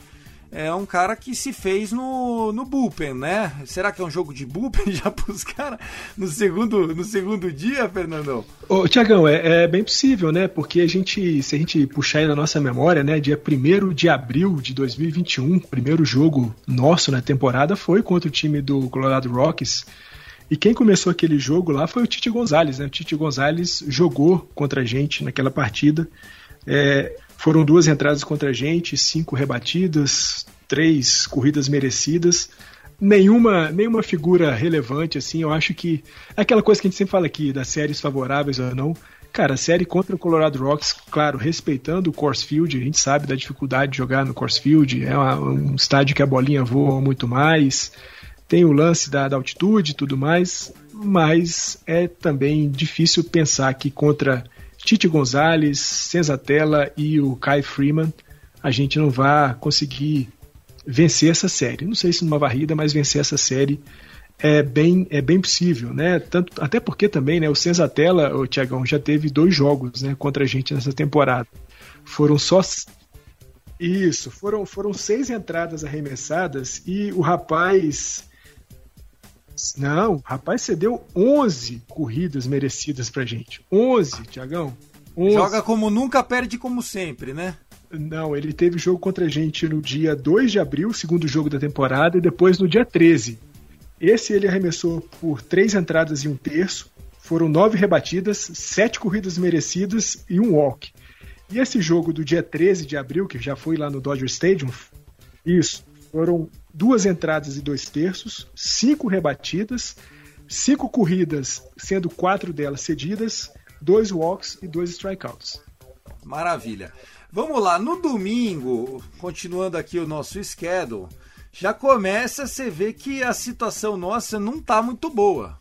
é um cara que se fez no, no bullpen, né? Será que é um jogo de bullpen já pros caras no segundo, no segundo dia, Fernandão? Ô, Tiagão, é, é, bem possível, né? Porque a gente, se a gente puxar aí na nossa memória, né? Dia 1 de abril de 2021, primeiro jogo nosso na temporada foi contra o time do Colorado Rockies. E quem começou aquele jogo lá foi o Tite Gonzalez, né? O Tite Gonzalez jogou contra a gente naquela partida. É, foram duas entradas contra a gente, cinco rebatidas, três corridas merecidas. Nenhuma, nenhuma figura relevante, assim. Eu acho que. É aquela coisa que a gente sempre fala aqui, das séries favoráveis ou não. Cara, a série contra o Colorado Rocks, claro, respeitando o Coors Field, a gente sabe da dificuldade de jogar no Coors Field, é uma, um estádio que a bolinha voa muito mais, tem o lance da, da altitude e tudo mais, mas é também difícil pensar que contra Tite Gonzalez, Senzatella e o Kai Freeman, a gente não vai conseguir vencer essa série. Não sei se numa varrida, mas vencer essa série é bem, é bem possível, né? Tanto, até porque também, né, o Senzatella, o Tiagão, já teve dois jogos, né, contra a gente nessa temporada. Foram só isso, foram, foram seis entradas arremessadas e o rapaz não, rapaz cedeu 11 corridas merecidas pra gente. 11, Tiagão. Joga como nunca, perde como sempre, né? Não, ele teve jogo contra a gente no dia 2 de abril, segundo jogo da temporada, e depois no dia 13. Esse ele arremessou por três entradas e um terço. Foram nove rebatidas, sete corridas merecidas e um walk. E esse jogo do dia 13 de abril, que já foi lá no Dodger Stadium, isso, foram duas entradas e dois terços, cinco rebatidas, cinco corridas, sendo quatro delas cedidas, dois walks e dois strikeouts. Maravilha. Vamos lá, no domingo, continuando aqui o nosso schedule, já começa a você ver que a situação nossa não tá muito boa.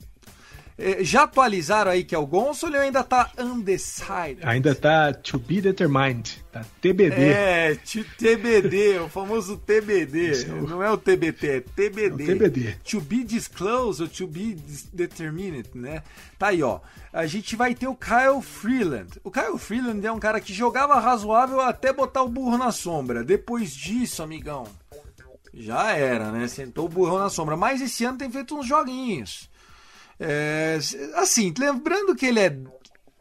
É, Já atualizaram aí que é o Gonçalo ou ainda tá undecided? Ainda tá to be determined, tá TBD. É, TBD, o famoso TBD. Não é o TBT, é TBD. É o TBD. To be disclosed ou to be determined, né? Tá aí, ó. A gente vai ter o Kyle Freeland. O Kyle Freeland é um cara que jogava razoável até botar o burro na sombra. Depois disso, amigão, já era, né? Sentou o burrão na sombra. Mas esse ano tem feito uns joguinhos. É, assim, lembrando que ele é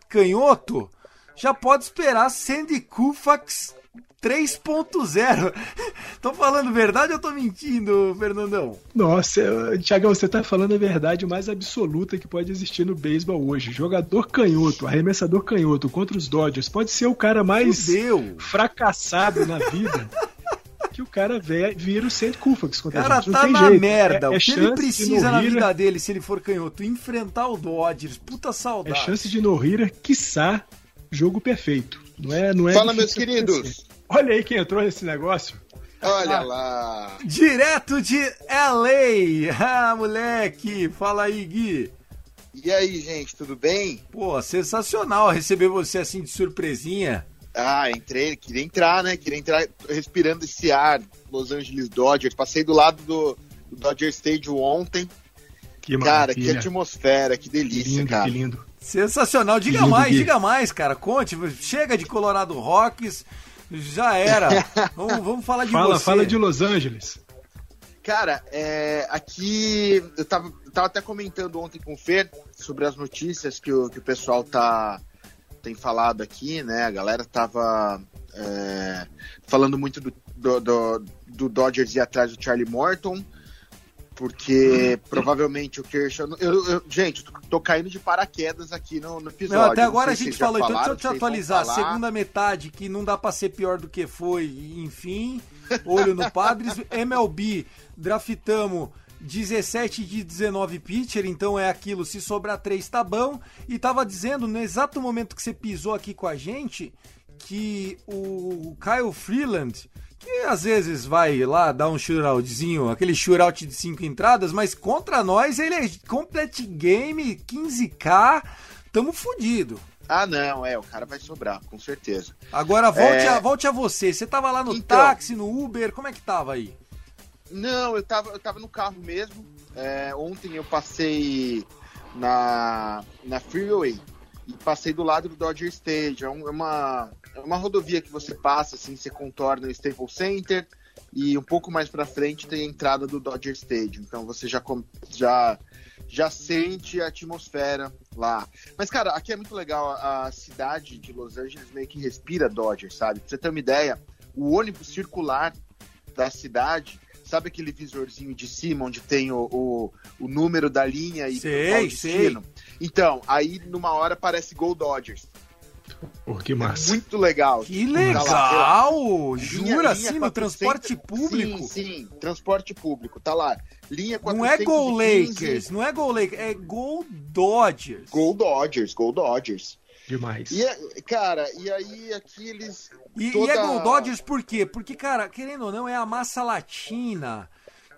canhoto, já pode esperar Sandy Koufax 3.0. tô falando verdade ou tô mentindo, Fernandão? Nossa, Thiagão, você tá falando a verdade mais absoluta que pode existir no beisebol hoje. Jogador canhoto, arremessador canhoto contra os Dodgers, pode ser o cara mais Fudeu. fracassado na vida. Que o cara ve- vira o Sandy Koufax O cara gente. Tá tem na jeito. merda. É- é o que ele precisa na vida dele, se ele for canhoto, enfrentar o Dodgers. Puta É saudade. chance de no-hitter, quiçá, jogo perfeito. Não é, não é Fala, meus queridos. acontecer. Olha aí quem entrou nesse negócio. Olha lá. Direto de LA. Ah, moleque. Fala aí, Gui. E aí, gente, tudo bem? Pô, sensacional receber você assim de surpresinha. Ah, entrei, queria entrar, né? Queria entrar respirando esse ar. Los Angeles Dodgers. Passei do lado do, do Dodger Stadium ontem. Que Cara, que maravilha. atmosfera, que Que delícia, lindo, cara. que lindo. Sensacional. Diga Lindo, mais, Gui. diga mais, cara. Conte. Chega de Colorado Rocks. Já era. vamos, vamos falar de Fala, você. fala de Los Angeles. Cara, é, aqui eu tava, eu tava até comentando ontem com o Fer sobre as notícias que o, que o pessoal tá, tem falado aqui, né? A galera tava é, falando muito do, do, do, do Dodgers ir atrás do Charlie Morton, porque provavelmente o Kershaw. Eu, eu- gente, tô, caindo de paraquedas aqui no, no episódio. Não, até Não agora a sei se gente falou, então falaram, deixa eu te atualizar. Segunda metade, que não dá pra ser pior do que foi, enfim. Olho no Padres. MLB, draftamos 17 de 19 pitcher, então é aquilo, se sobrar 3 tá bom. E tava dizendo, no exato momento que você pisou aqui com a gente, que o Kyle Freeland, que às vezes vai lá dar um shootoutzinho, aquele shootout de 5 entradas, mas contra nós ele é complete game, 15k, tamo fudido. Ah, não, é, o cara vai sobrar, com certeza. Agora volte, É. a, volte a você. Você tava lá no Então. táxi, no Uber, como é que tava aí? Não, eu tava, eu tava no carro mesmo. É, ontem eu passei na, na Freeway e passei do lado do Dodger Stadium. É É uma, é uma rodovia que você passa, assim, você contorna o Staples Center e um pouco mais pra frente tem a entrada do Dodger Stadium. Então você já, já, já sente a atmosfera lá. Mas, cara, aqui é muito legal. A cidade de Los Angeles meio que respira Dodger, sabe? Pra você ter uma ideia, o ônibus circular da cidade, sabe aquele visorzinho de cima onde tem o, o, o número da linha e Sei, o destino? Então, aí numa hora parece Gol Dodgers. Pô, que massa. Muito legal. Que Tá lá, sei legal! linha- Jura assim, no 400 transporte público? Sim, sim, transporte público, tá lá. Linha 415. Não é Gol Lakers, não é Gol Lakers, é Gol Dodgers. Gol Dodgers, Gol Dodgers. Demais. E, é- cara, e aí aqui eles... E, toda- e é Gol Dodgers por quê? Porque, cara, querendo ou não, é a massa latina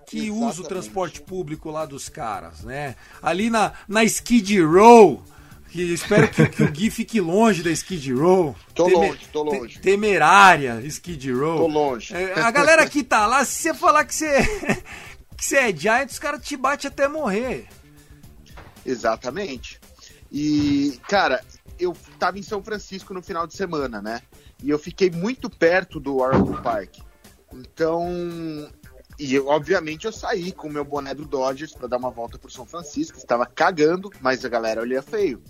que usa o Exatamente. transporte público lá dos caras, né? Ali na, na Skid Row, que espero que, que o Gui fique longe da Skid Row. Tô Teme- longe, tô longe. te- temerária Skid Row. Tô longe. É, a galera que tá lá, se você falar que você, que você é Giant, os caras te batem até morrer. Exatamente. E, cara, eu tava em São Francisco no final de semana, né? E eu fiquei muito perto do Oracle Park. Então, e eu, obviamente eu saí com o meu boné do Dodgers para dar uma volta pro São Francisco. Estava cagando, mas a galera olhia feio.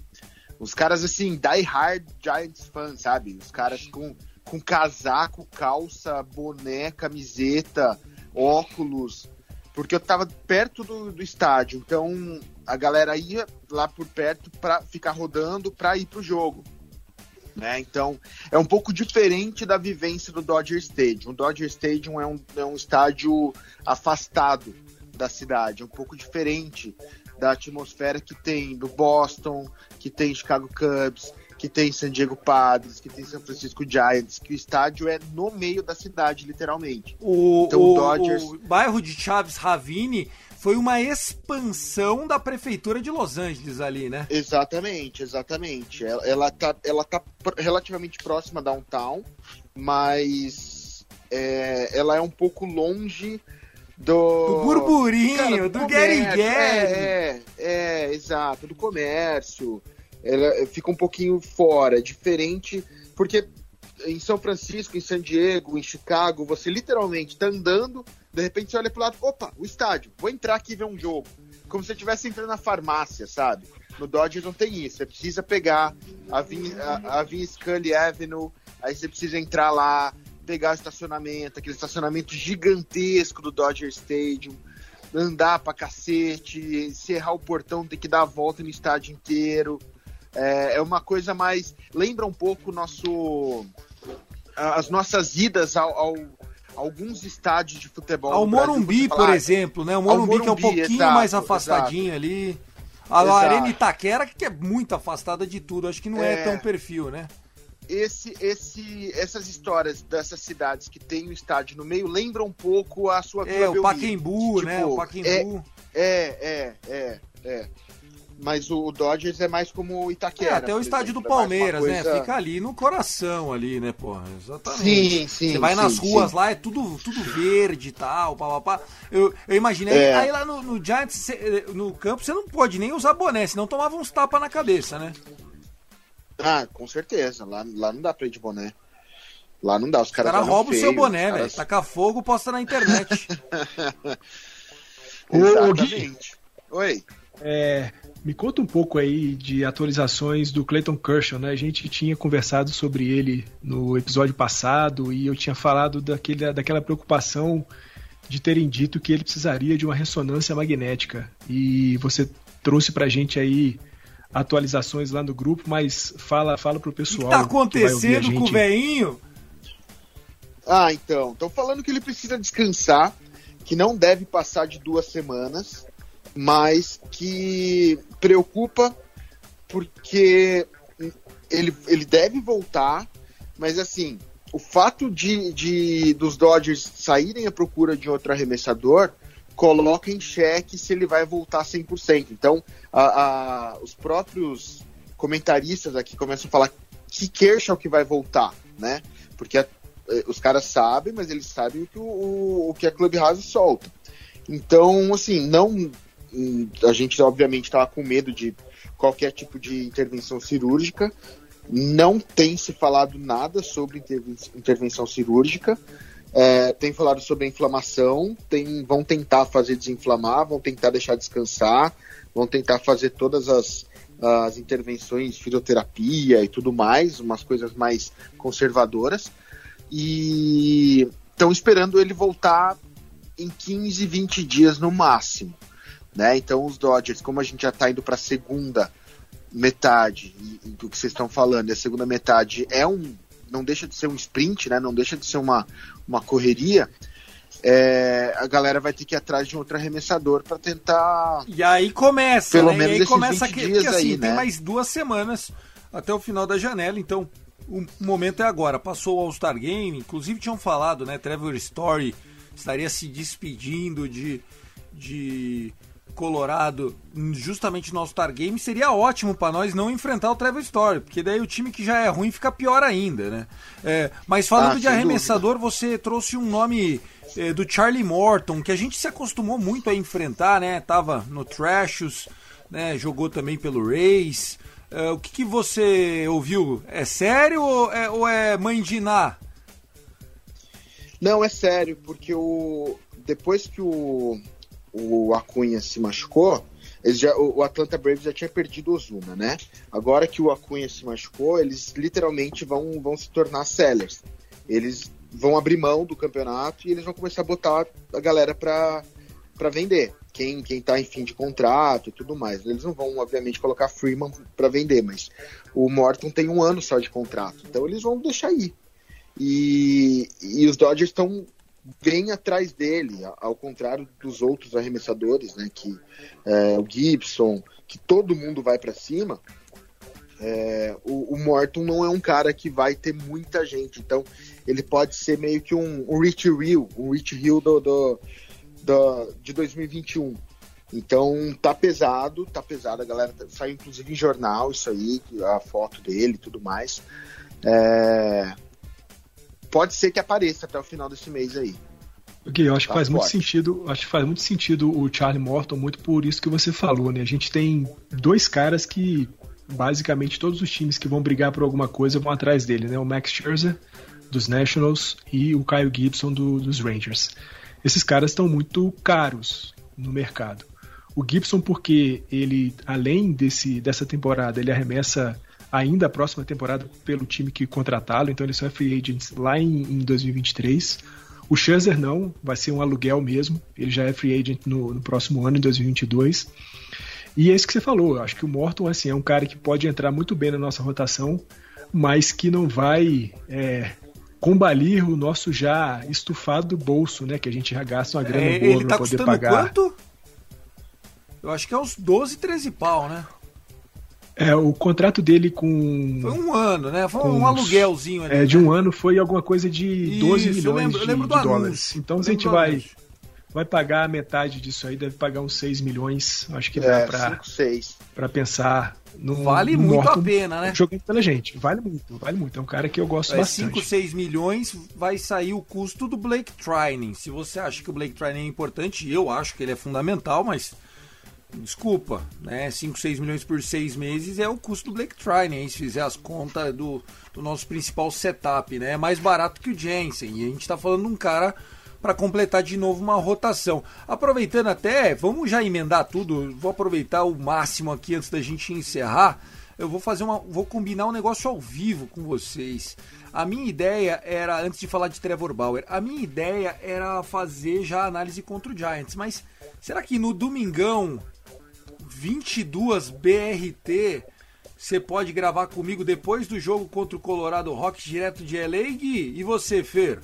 Os caras, assim, die hard Giants fans, sabe? Os caras com, com casaco, calça, boné, camiseta, óculos. Porque eu tava perto do, do estádio. Então a galera ia lá por perto pra ficar rodando pra ir pro jogo. Né? Então, é um pouco diferente da vivência do Dodger Stadium. O Dodger Stadium é um, é um estádio afastado da cidade, é um pouco diferente da atmosfera que tem do Boston, que tem Chicago Cubs, que tem San Diego Padres, que tem San Francisco Giants, que o estádio é no meio da cidade, literalmente. O, Então, o Dodgers- o bairro de Chaves Ravine foi uma expansão da prefeitura de Los Angeles ali, né? Exatamente, exatamente. Ela, ela tá, ela tá relativamente próxima da downtown, mas é, ela é um pouco longe do. Do burburinho, Cara, do Gary Gary. É, é, é, exato, do comércio. Ela fica um pouquinho fora, é diferente, porque em São Francisco, em San Diego, em Chicago, você literalmente tá andando, de repente você olha pro lado, opa, o estádio, vou entrar aqui e ver um jogo. Como se estivesse entrando na farmácia, sabe? No Dodgers não tem isso, você precisa pegar a Vin, a, Vin Scully Avenue, aí você precisa entrar lá, pegar o estacionamento, aquele estacionamento gigantesco do Dodger Stadium, andar pra cacete, se errar o portão, tem que dar a volta no estádio inteiro. É, é uma coisa mais. Lembra um pouco nosso. As nossas idas ao, ao- alguns estádios de futebol. Ao Brasil, Morumbi, você por "Ah, exemplo, né? O Morumbi, que é um Morumbi, pouquinho exato, mais afastadinho ali. A Exato. Arena Itaquera, que é muito afastada de tudo. Acho que não é, É. tão perfil, né? esse, esse, essas histórias dessas cidades que tem o estádio no meio lembram um pouco a sua É, o Belmiro. Paquembu, Tipo, né? O Paquembu. É, é, é, é. Mas o Dodgers é mais como o É, Itaquera. até o estádio do exemplo, é mais uma Palmeiras, né? coisa- Fica ali no coração ali, né, porra? Exatamente. Sim, sim. Você vai nas sim, ruas sim. lá, é tudo, tudo verde e tal, papapá. Eu, eu imaginei, É. aí lá no, no Giants, cê- no campo, você não pode nem usar boné, senão tomava uns tapas na cabeça, né? Ah, com certeza. Lá, lá não dá pra ir de boné. Lá não dá. Os Os caras caras roubam o seu boné, os velho. caras- Taca fogo, posta na internet. Ô, ô, Gui. Oi. É, me conta um pouco aí de atualizações do Clayton Kershaw, né? A gente tinha conversado sobre ele no episódio passado e eu tinha falado daquele, daquela preocupação de terem dito que ele precisaria de uma ressonância magnética. E você trouxe pra gente aí atualizações lá no grupo, mas fala, fala pro O que pessoal. tá que a acontecendo com o veinho? Ah, então. Estão falando que ele precisa descansar, que não deve passar de duas semanas, mas que preocupa porque ele, ele deve voltar, mas assim, o fato de, de dos Dodgers saírem à procura de outro arremessador coloca em xeque se ele vai voltar 100%. Então, a, a- os próprios comentaristas aqui começam a falar que Kershaw que vai voltar, né? Porque a- eh, os caras sabem, mas eles sabem o que, o, o que a Clubhouse solta. Então, assim, não. A gente, obviamente, estava com medo de qualquer tipo de intervenção cirúrgica. Não tem se falado nada sobre interven- intervenção cirúrgica. É, tem falado sobre a inflamação. Tem, vão tentar fazer desinflamar, vão tentar deixar descansar, vão tentar fazer todas as, as intervenções, fisioterapia e tudo mais, umas coisas mais conservadoras e estão esperando ele voltar em 15, 20 dias no máximo. Né? Então os Dodgers, como a gente já está indo para a segunda metade e- do que vocês estão falando, e a segunda metade é um, não deixa de ser um sprint, né? Não deixa de ser uma, uma correria. é, a galera vai ter que ir atrás de um outro arremessador para tentar. E aí começa, Pelo né? menos e aí começa 20 que, dias porque assim, aí, tem né? mais duas semanas até o final da janela, então o momento é agora. Passou o All-Star Game, inclusive tinham falado, né? Trevor Story estaria se despedindo de, de Colorado justamente no All-Star Game. Seria ótimo para nós não enfrentar o Trevor Story, porque daí o time que já é ruim fica pior ainda, né? É, mas falando Ah, de arremessador, você trouxe um nome eh, do Charlie Morton, que a gente se acostumou muito a enfrentar, né? Tava no Trashos, né? Jogou também pelo Rays. Eh, o que, que você ouviu? É sério ou é, ou é mãe de Iná? Não, é sério, porque o depois que o, o Acunha se machucou, eles já, o Atlanta Braves já tinha perdido o Ozuna, né? Agora que o Acunha se machucou, eles literalmente vão, vão se tornar sellers. Eles vão abrir mão do campeonato e eles vão começar a botar a galera pra, pra vender. quem quem está em fim de contrato e tudo mais. Eles não vão, obviamente, colocar Freeman para vender, mas o Morton tem um ano só de contrato, então eles vão deixar ir. E, e os Dodgers estão bem atrás dele, ao contrário dos outros arremessadores, né? Que é, o Gibson, que todo mundo vai para cima. É, o, o, Morton não é um cara que vai ter muita gente, então ele pode ser meio que um, um Rich Hill, um Rich Hill do, do, do, de 2021. Então tá pesado, tá pesado, a galera tá, saiu inclusive em jornal isso aí, a foto dele e tudo mais. É, pode ser que apareça até o final desse mês aí. Porque eu acho que tá faz forte. muito sentido, acho que faz muito sentido o Charlie Morton, muito por isso que você falou, né? A gente tem dois caras que basicamente todos os times que vão brigar por alguma coisa vão atrás dele, né? O Max Scherzer dos Nationals e o Kyle Gibson do, dos Rangers. Esses caras estão muito caros no mercado. O Gibson porque ele além desse dessa temporada ele arremessa ainda a próxima temporada pelo time que contratá-lo, então ele só é free agent lá em, em 2023. O Scherzer não, vai ser um aluguel mesmo, ele já é free agent no, no próximo ano, em 2022. E é isso que você falou, eu acho que o Morton assim, é um cara que pode entrar muito bem na nossa rotação, mas que não vai é, combalir o nosso já estufado bolso, né? Que a gente já gasta uma grana é, boa para tá poder pagar. Quanto? Eu acho que é uns 12, 13 pau, né? É, o contrato dele com. Foi um ano, né? Foi um aluguelzinho ali. É, de um né? ano foi alguma coisa de 12 Isso, milhões eu lembro, eu lembro de, de dólares. Então, se a gente vai, vai pagar metade disso aí, deve pagar uns 6 milhões. Acho que dá é, pra, 5, 6. pra pensar. No, vale no muito Norton, a pena, né? Jogando pela gente. Vale muito, vale muito. É um cara que eu gosto é, bastante. 5, 6 milhões vai sair o custo do Blake Trining. Se você acha que o Blake Trining é importante, eu acho que ele é fundamental, mas Desculpa, né? 5, 6 milhões por 6 meses é o custo do Blake Trining, se fizer as contas do, do nosso principal setup, né? É mais barato que o Jensen. E a gente está falando de um cara para completar de novo uma rotação. Aproveitando até, vamos já emendar tudo. Vou aproveitar o máximo aqui antes da gente encerrar. Eu vou fazer uma, vou combinar um negócio ao vivo com vocês. A minha ideia era, antes de falar de Trevor Bauer, a minha ideia era fazer já análise contra o Giants, mas será que no domingão 22 BRT. Você pode gravar comigo depois do jogo contra o Colorado Rocks direto de LA, Gui? E você, Fer?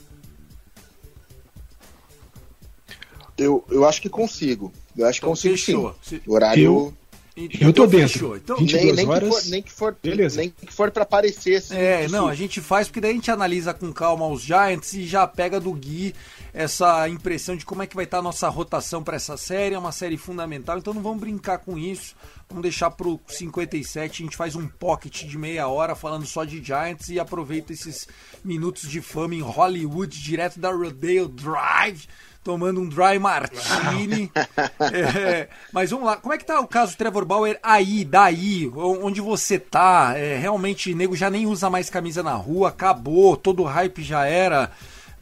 Eu, eu acho que consigo. Eu acho que então, consigo fechou. sim. O horário... Eu... Então, eu tô dentro. Então, 22 nem, nem horas. Que for, nem que for, Beleza. nem que for para aparecer. Assim, é, não, a gente faz porque daí a gente analisa com calma os Giants e já pega do Gui essa impressão de como é que vai estar a nossa rotação para essa série. É uma série fundamental, então não vamos brincar com isso. Vamos deixar pro 57, a gente faz um pocket de meia hora falando só de Giants e aproveita esses minutos de fama em Hollywood, direto da Rodeo Drive tomando um dry martini. é, mas vamos lá, como é que tá o caso Trevor Bauer aí, daí, onde você tá? É, realmente, o nego já nem usa mais camisa na rua, acabou, todo o hype já era.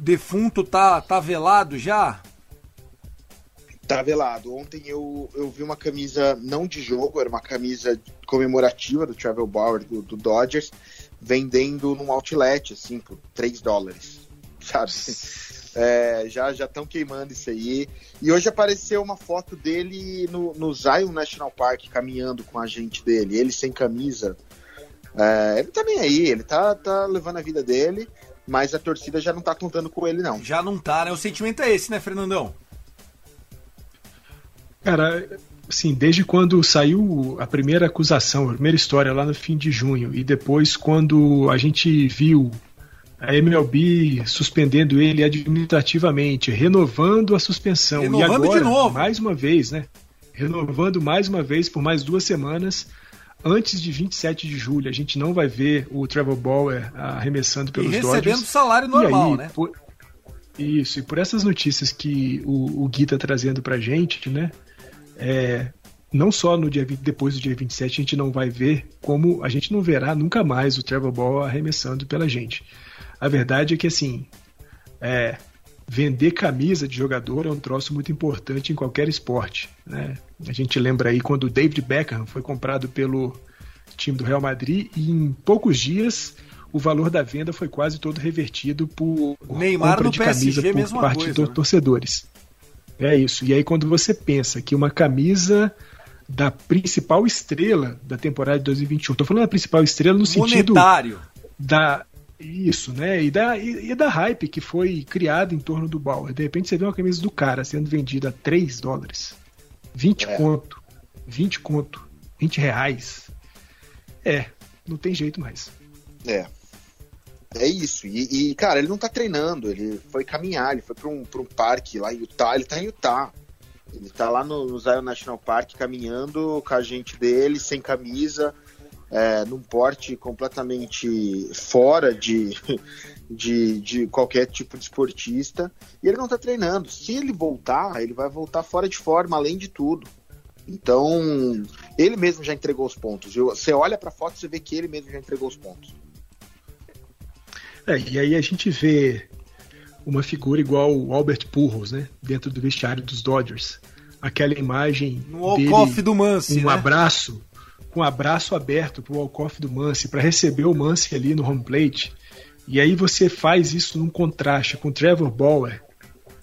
Defunto tá, tá velado já? Tá velado. Ontem eu, eu vi uma camisa, não de jogo, era uma camisa comemorativa do Trevor Bauer, do, do Dodgers, vendendo num outlet, assim, por 3 dólares. Sabe? É, já já estão queimando isso aí. E hoje apareceu uma foto dele no, no Zion National Park caminhando com a gente dele, ele sem camisa. É, ele tá bem aí, ele tá, tá levando a vida dele, mas a torcida já não tá contando com ele, não. Já não tá, né? O sentimento é esse, né, Fernandão? Cara, assim, desde quando saiu a primeira acusação, a primeira história lá no fim de junho, e depois quando a gente viu a MLB suspendendo ele administrativamente, renovando a suspensão. Renovando e agora, de novo. mais uma vez, né? Renovando mais uma vez por mais duas semanas. Antes de 27 de julho, a gente não vai ver o Trevor Bauer arremessando pelos e recebendo Dodgers. salário normal, aí, né? Por... Isso, e por essas notícias que o, o Gui tá trazendo pra gente, né? É, não só no dia 20, depois do dia 27 a gente não vai ver, como a gente não verá nunca mais o Trevor Bauer arremessando pela gente. A verdade é que, assim, é, vender camisa de jogador é um troço muito importante em qualquer esporte. Né? A gente lembra aí quando o David Beckham foi comprado pelo time do Real Madrid e em poucos dias o valor da venda foi quase todo revertido por Neymar compra de camisa PSG, por parte dos torcedores. É isso. E aí quando você pensa que uma camisa da principal estrela da temporada de 2021, tô falando da principal estrela no sentido Monetário. da isso, né? E da, e, e da hype que foi criada em torno do Bauer. De repente você vê uma camisa do cara sendo vendida a 3 dólares, 20 É. conto, 20 conto, 20 reais. É, não tem jeito mais. É. É isso. E, e, cara, ele não tá treinando, ele foi caminhar, ele foi pra um, pra um parque lá em Utah, ele tá em Utah. Ele tá lá no, no Zion National Park caminhando com a gente dele, sem camisa, é, num porte completamente fora de, de, de qualquer tipo de esportista. E ele não tá treinando. Se ele voltar, ele vai voltar fora de forma, além de tudo. Então, ele mesmo já entregou os pontos. Você olha pra foto e vê que ele mesmo já entregou os pontos. É, e aí a gente vê uma figura igual o Albert Pujols, né? Dentro do vestiário dos Dodgers. Aquela imagem No dele, do Mance, um né? abraço, com um abraço aberto pro Alcoff do Mance para receber o Mance ali no home plate. E aí você faz isso num contraste com o Trevor Bauer,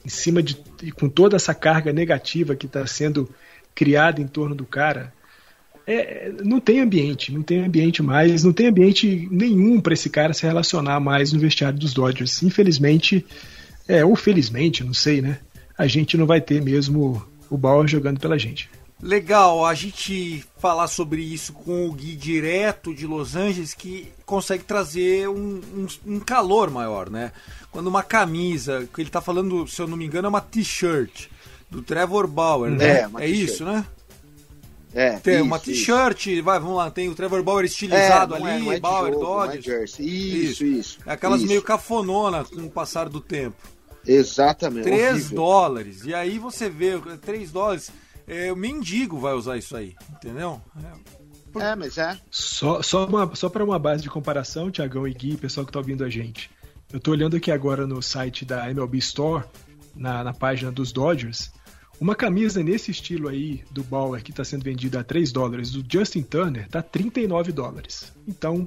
em cima de com toda essa carga negativa que está sendo criada em torno do cara. É, não tem ambiente, não tem ambiente mais, não tem ambiente nenhum para esse cara se relacionar mais no vestiário dos Dodgers. Infelizmente, é, ou felizmente, não sei, né? A gente não vai ter mesmo o Bauer jogando pela gente. Legal a gente falar sobre isso com o Gui direto de Los Angeles, que consegue trazer um, um- um calor maior, né? Quando uma camisa, que ele tá falando, se eu não me engano, é uma t-shirt do Trevor Bauer, né? É, é isso, né? É, Tem isso, uma isso. t-shirt, vai, vamos lá, tem o Trevor Bauer É, estilizado ali, é, não é de Bauer jogo, é Dodgers. jersey. Isso, isso. É aquelas isso. meio cafonona com o passar do tempo. Exatamente. 3 horrível. dólares. E aí você vê, 3 dólares, é, o mendigo vai usar isso aí, entendeu? É, É, mas é. Só, só, uma, só para uma base de comparação, Tiagão e Gui, pessoal que tá ouvindo a gente. Eu tô olhando aqui agora no site da MLB Store, na, na página dos Dodgers. Uma camisa nesse estilo aí do Bauer que está sendo vendida a 3 dólares, do Justin Turner, tá 39 dólares. Então,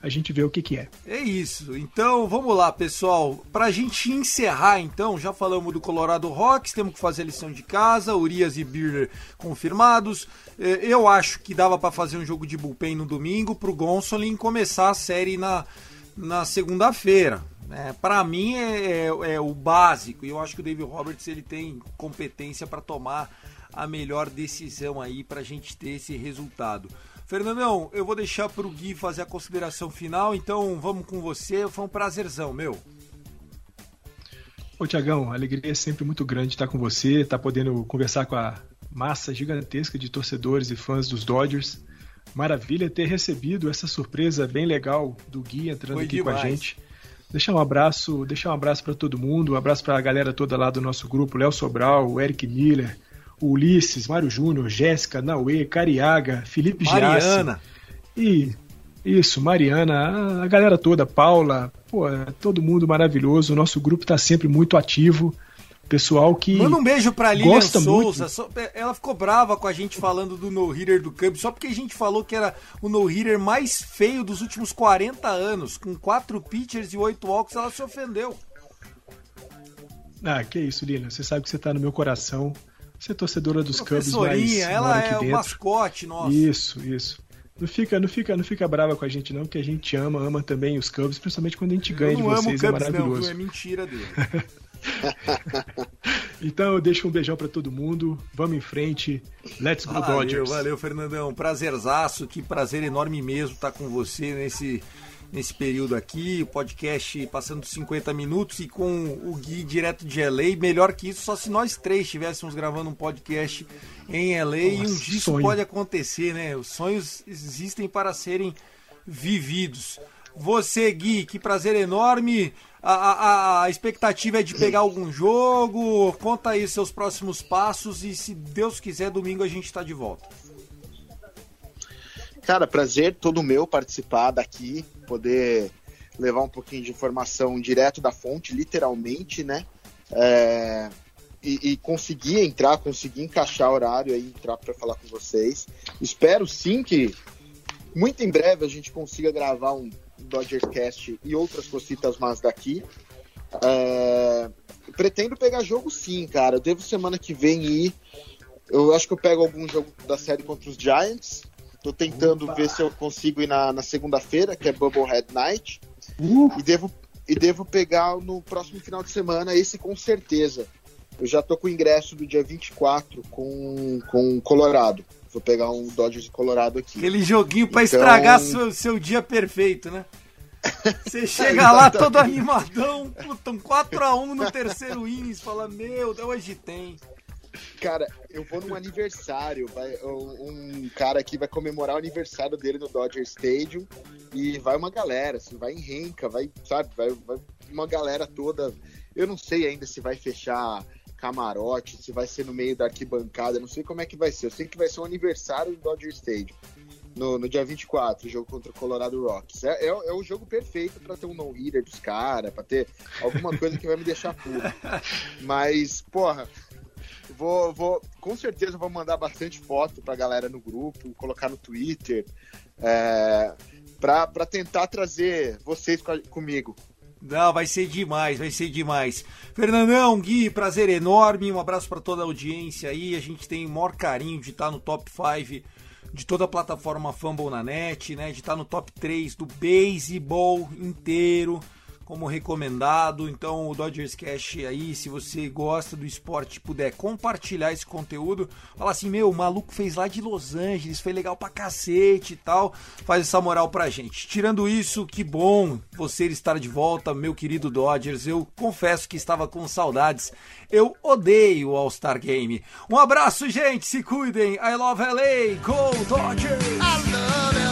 a gente vê o que, que é. É isso. Então, vamos lá, pessoal. Pra gente encerrar, então, já falamos do Colorado Rocks, temos que fazer a lição de casa, Urias e Birner confirmados. Eh, Eu acho que dava pra fazer um jogo de bullpen no domingo pro Gonsolin começar a série na, na segunda-feira. né? Para mim é, é- é o básico e eu acho que o David Roberts ele tem competência para tomar a melhor decisão aí pra gente ter esse resultado. Fernandão, eu vou deixar pro Gui fazer a consideração final, então vamos com você. Foi um prazerzão, meu. Ô Tiagão, a alegria é sempre muito grande estar com você, estar podendo conversar com a massa gigantesca de torcedores e fãs dos Dodgers. Maravilha ter recebido essa surpresa bem legal do Gui entrando Foi aqui com a demais. gente. Deixar um abraço, deixar um abraço para todo mundo, um abraço para a galera toda lá do nosso grupo, Léo Sobral, o Eric Miller, o Ulisses, Mário Júnior, Jéssica, Nauê, Cariaga, Felipe. Mariana. E isso, Mariana, a- galera toda, Paula, pô, é todo mundo maravilhoso. O nosso grupo tá sempre muito ativo. Pessoal que. Manda um beijo pra Lilian gosta Souza. muito. Só- ela ficou brava com a gente falando do no-hitter do Cubs, só porque a gente falou que era o no-hitter mais feio dos últimos 40 anos. Com quatro pitchers e oito walks, ela se ofendeu. Ah, que isso, Lilian. Você sabe que você tá no meu coração. Você é torcedora dos Cubs, mas ela é o dentro. mascote nosso. Isso, isso. Não fica, não fica, não fica brava com a gente não, que a gente ama, ama também os Cubs, principalmente quando a gente ganha de não o vocês, é Cubs, não, maravilhoso. viu? É mentira dele. Então eu deixo um beijão pra todo mundo. Vamos em frente. Let's go Valeu, Dodgers. valeu, Fernandão. Prazerzaço, que prazer enorme mesmo estar com você nesse, nesse período aqui. O podcast passando dos 50 minutos e com o Gui direto de LA. Melhor que isso, só se nós três estivéssemos gravando um podcast em LA e um Nossa, dia isso pode acontecer, né? Os sonhos existem para serem vividos. Você, Gui, que prazer enorme. A, a- a expectativa é de pegar algum jogo. Conta aí seus próximos passos e se Deus quiser, domingo a gente está de volta. Cara, prazer todo meu participar daqui, poder levar um pouquinho de informação direto da fonte, literalmente, né? É, e, e conseguir entrar, conseguir encaixar horário aí, entrar para falar com vocês. Espero sim que muito em breve a gente consiga gravar um Dodgers Cast e outras cositas mais daqui. É, pretendo pegar jogo sim, cara. Eu devo semana que vem ir. Eu acho que eu pego algum jogo da série contra os Giants. Tô tentando Opa. ver se eu consigo ir na, na segunda-feira, que é Bubblehead Night. Uh. E, devo, e devo pegar no próximo final de semana, esse com certeza. Eu já tô com o ingresso do dia 24 com, com Colorado. Vou pegar um Dodgers de Colorado aqui. Aquele joguinho para então... estragar seu, seu dia perfeito, né? Você chega lá todo animadão, puta, um 4x1 no terceiro innings, fala, meu, hoje tem. Cara, eu vou num aniversário, vai, um cara aqui vai comemorar o aniversário dele no Dodger Stadium e vai uma galera, assim, vai em renca, vai, sabe, vai, vai uma galera toda. Eu não sei ainda se vai fechar camarote, se vai ser no meio da arquibancada, não sei como é que vai ser. Eu sei que vai ser um aniversário do Dodger Stadium. No, no dia 24, jogo contra o Colorado Rocks. É, é, é o jogo perfeito para ter um no-hitter dos caras, para ter alguma coisa que vai me deixar puro. Mas, porra, vou, vou, com certeza vou mandar bastante foto pra galera no grupo, colocar no Twitter, é, pra, pra tentar trazer vocês comigo não, vai ser demais, vai ser demais. Fernandão, Gui, prazer enorme. Um abraço para toda a audiência aí. A gente tem o maior carinho de estar tá no top 5 de toda a plataforma Fumble na net, né? De estar tá no top 3 do baseball inteiro como recomendado. Então, o Dodgers Cash aí, se você gosta do esporte puder compartilhar esse conteúdo, fala assim: meu, o maluco fez lá de Los Angeles, foi legal pra cacete e tal. Faz essa moral pra gente. Tirando isso, que bom você estar de volta, meu querido Dodgers. Eu confesso que estava com saudades. Eu odeio o All-Star Game. Um abraço, gente. Se cuidem. I love LA. Go Dodgers!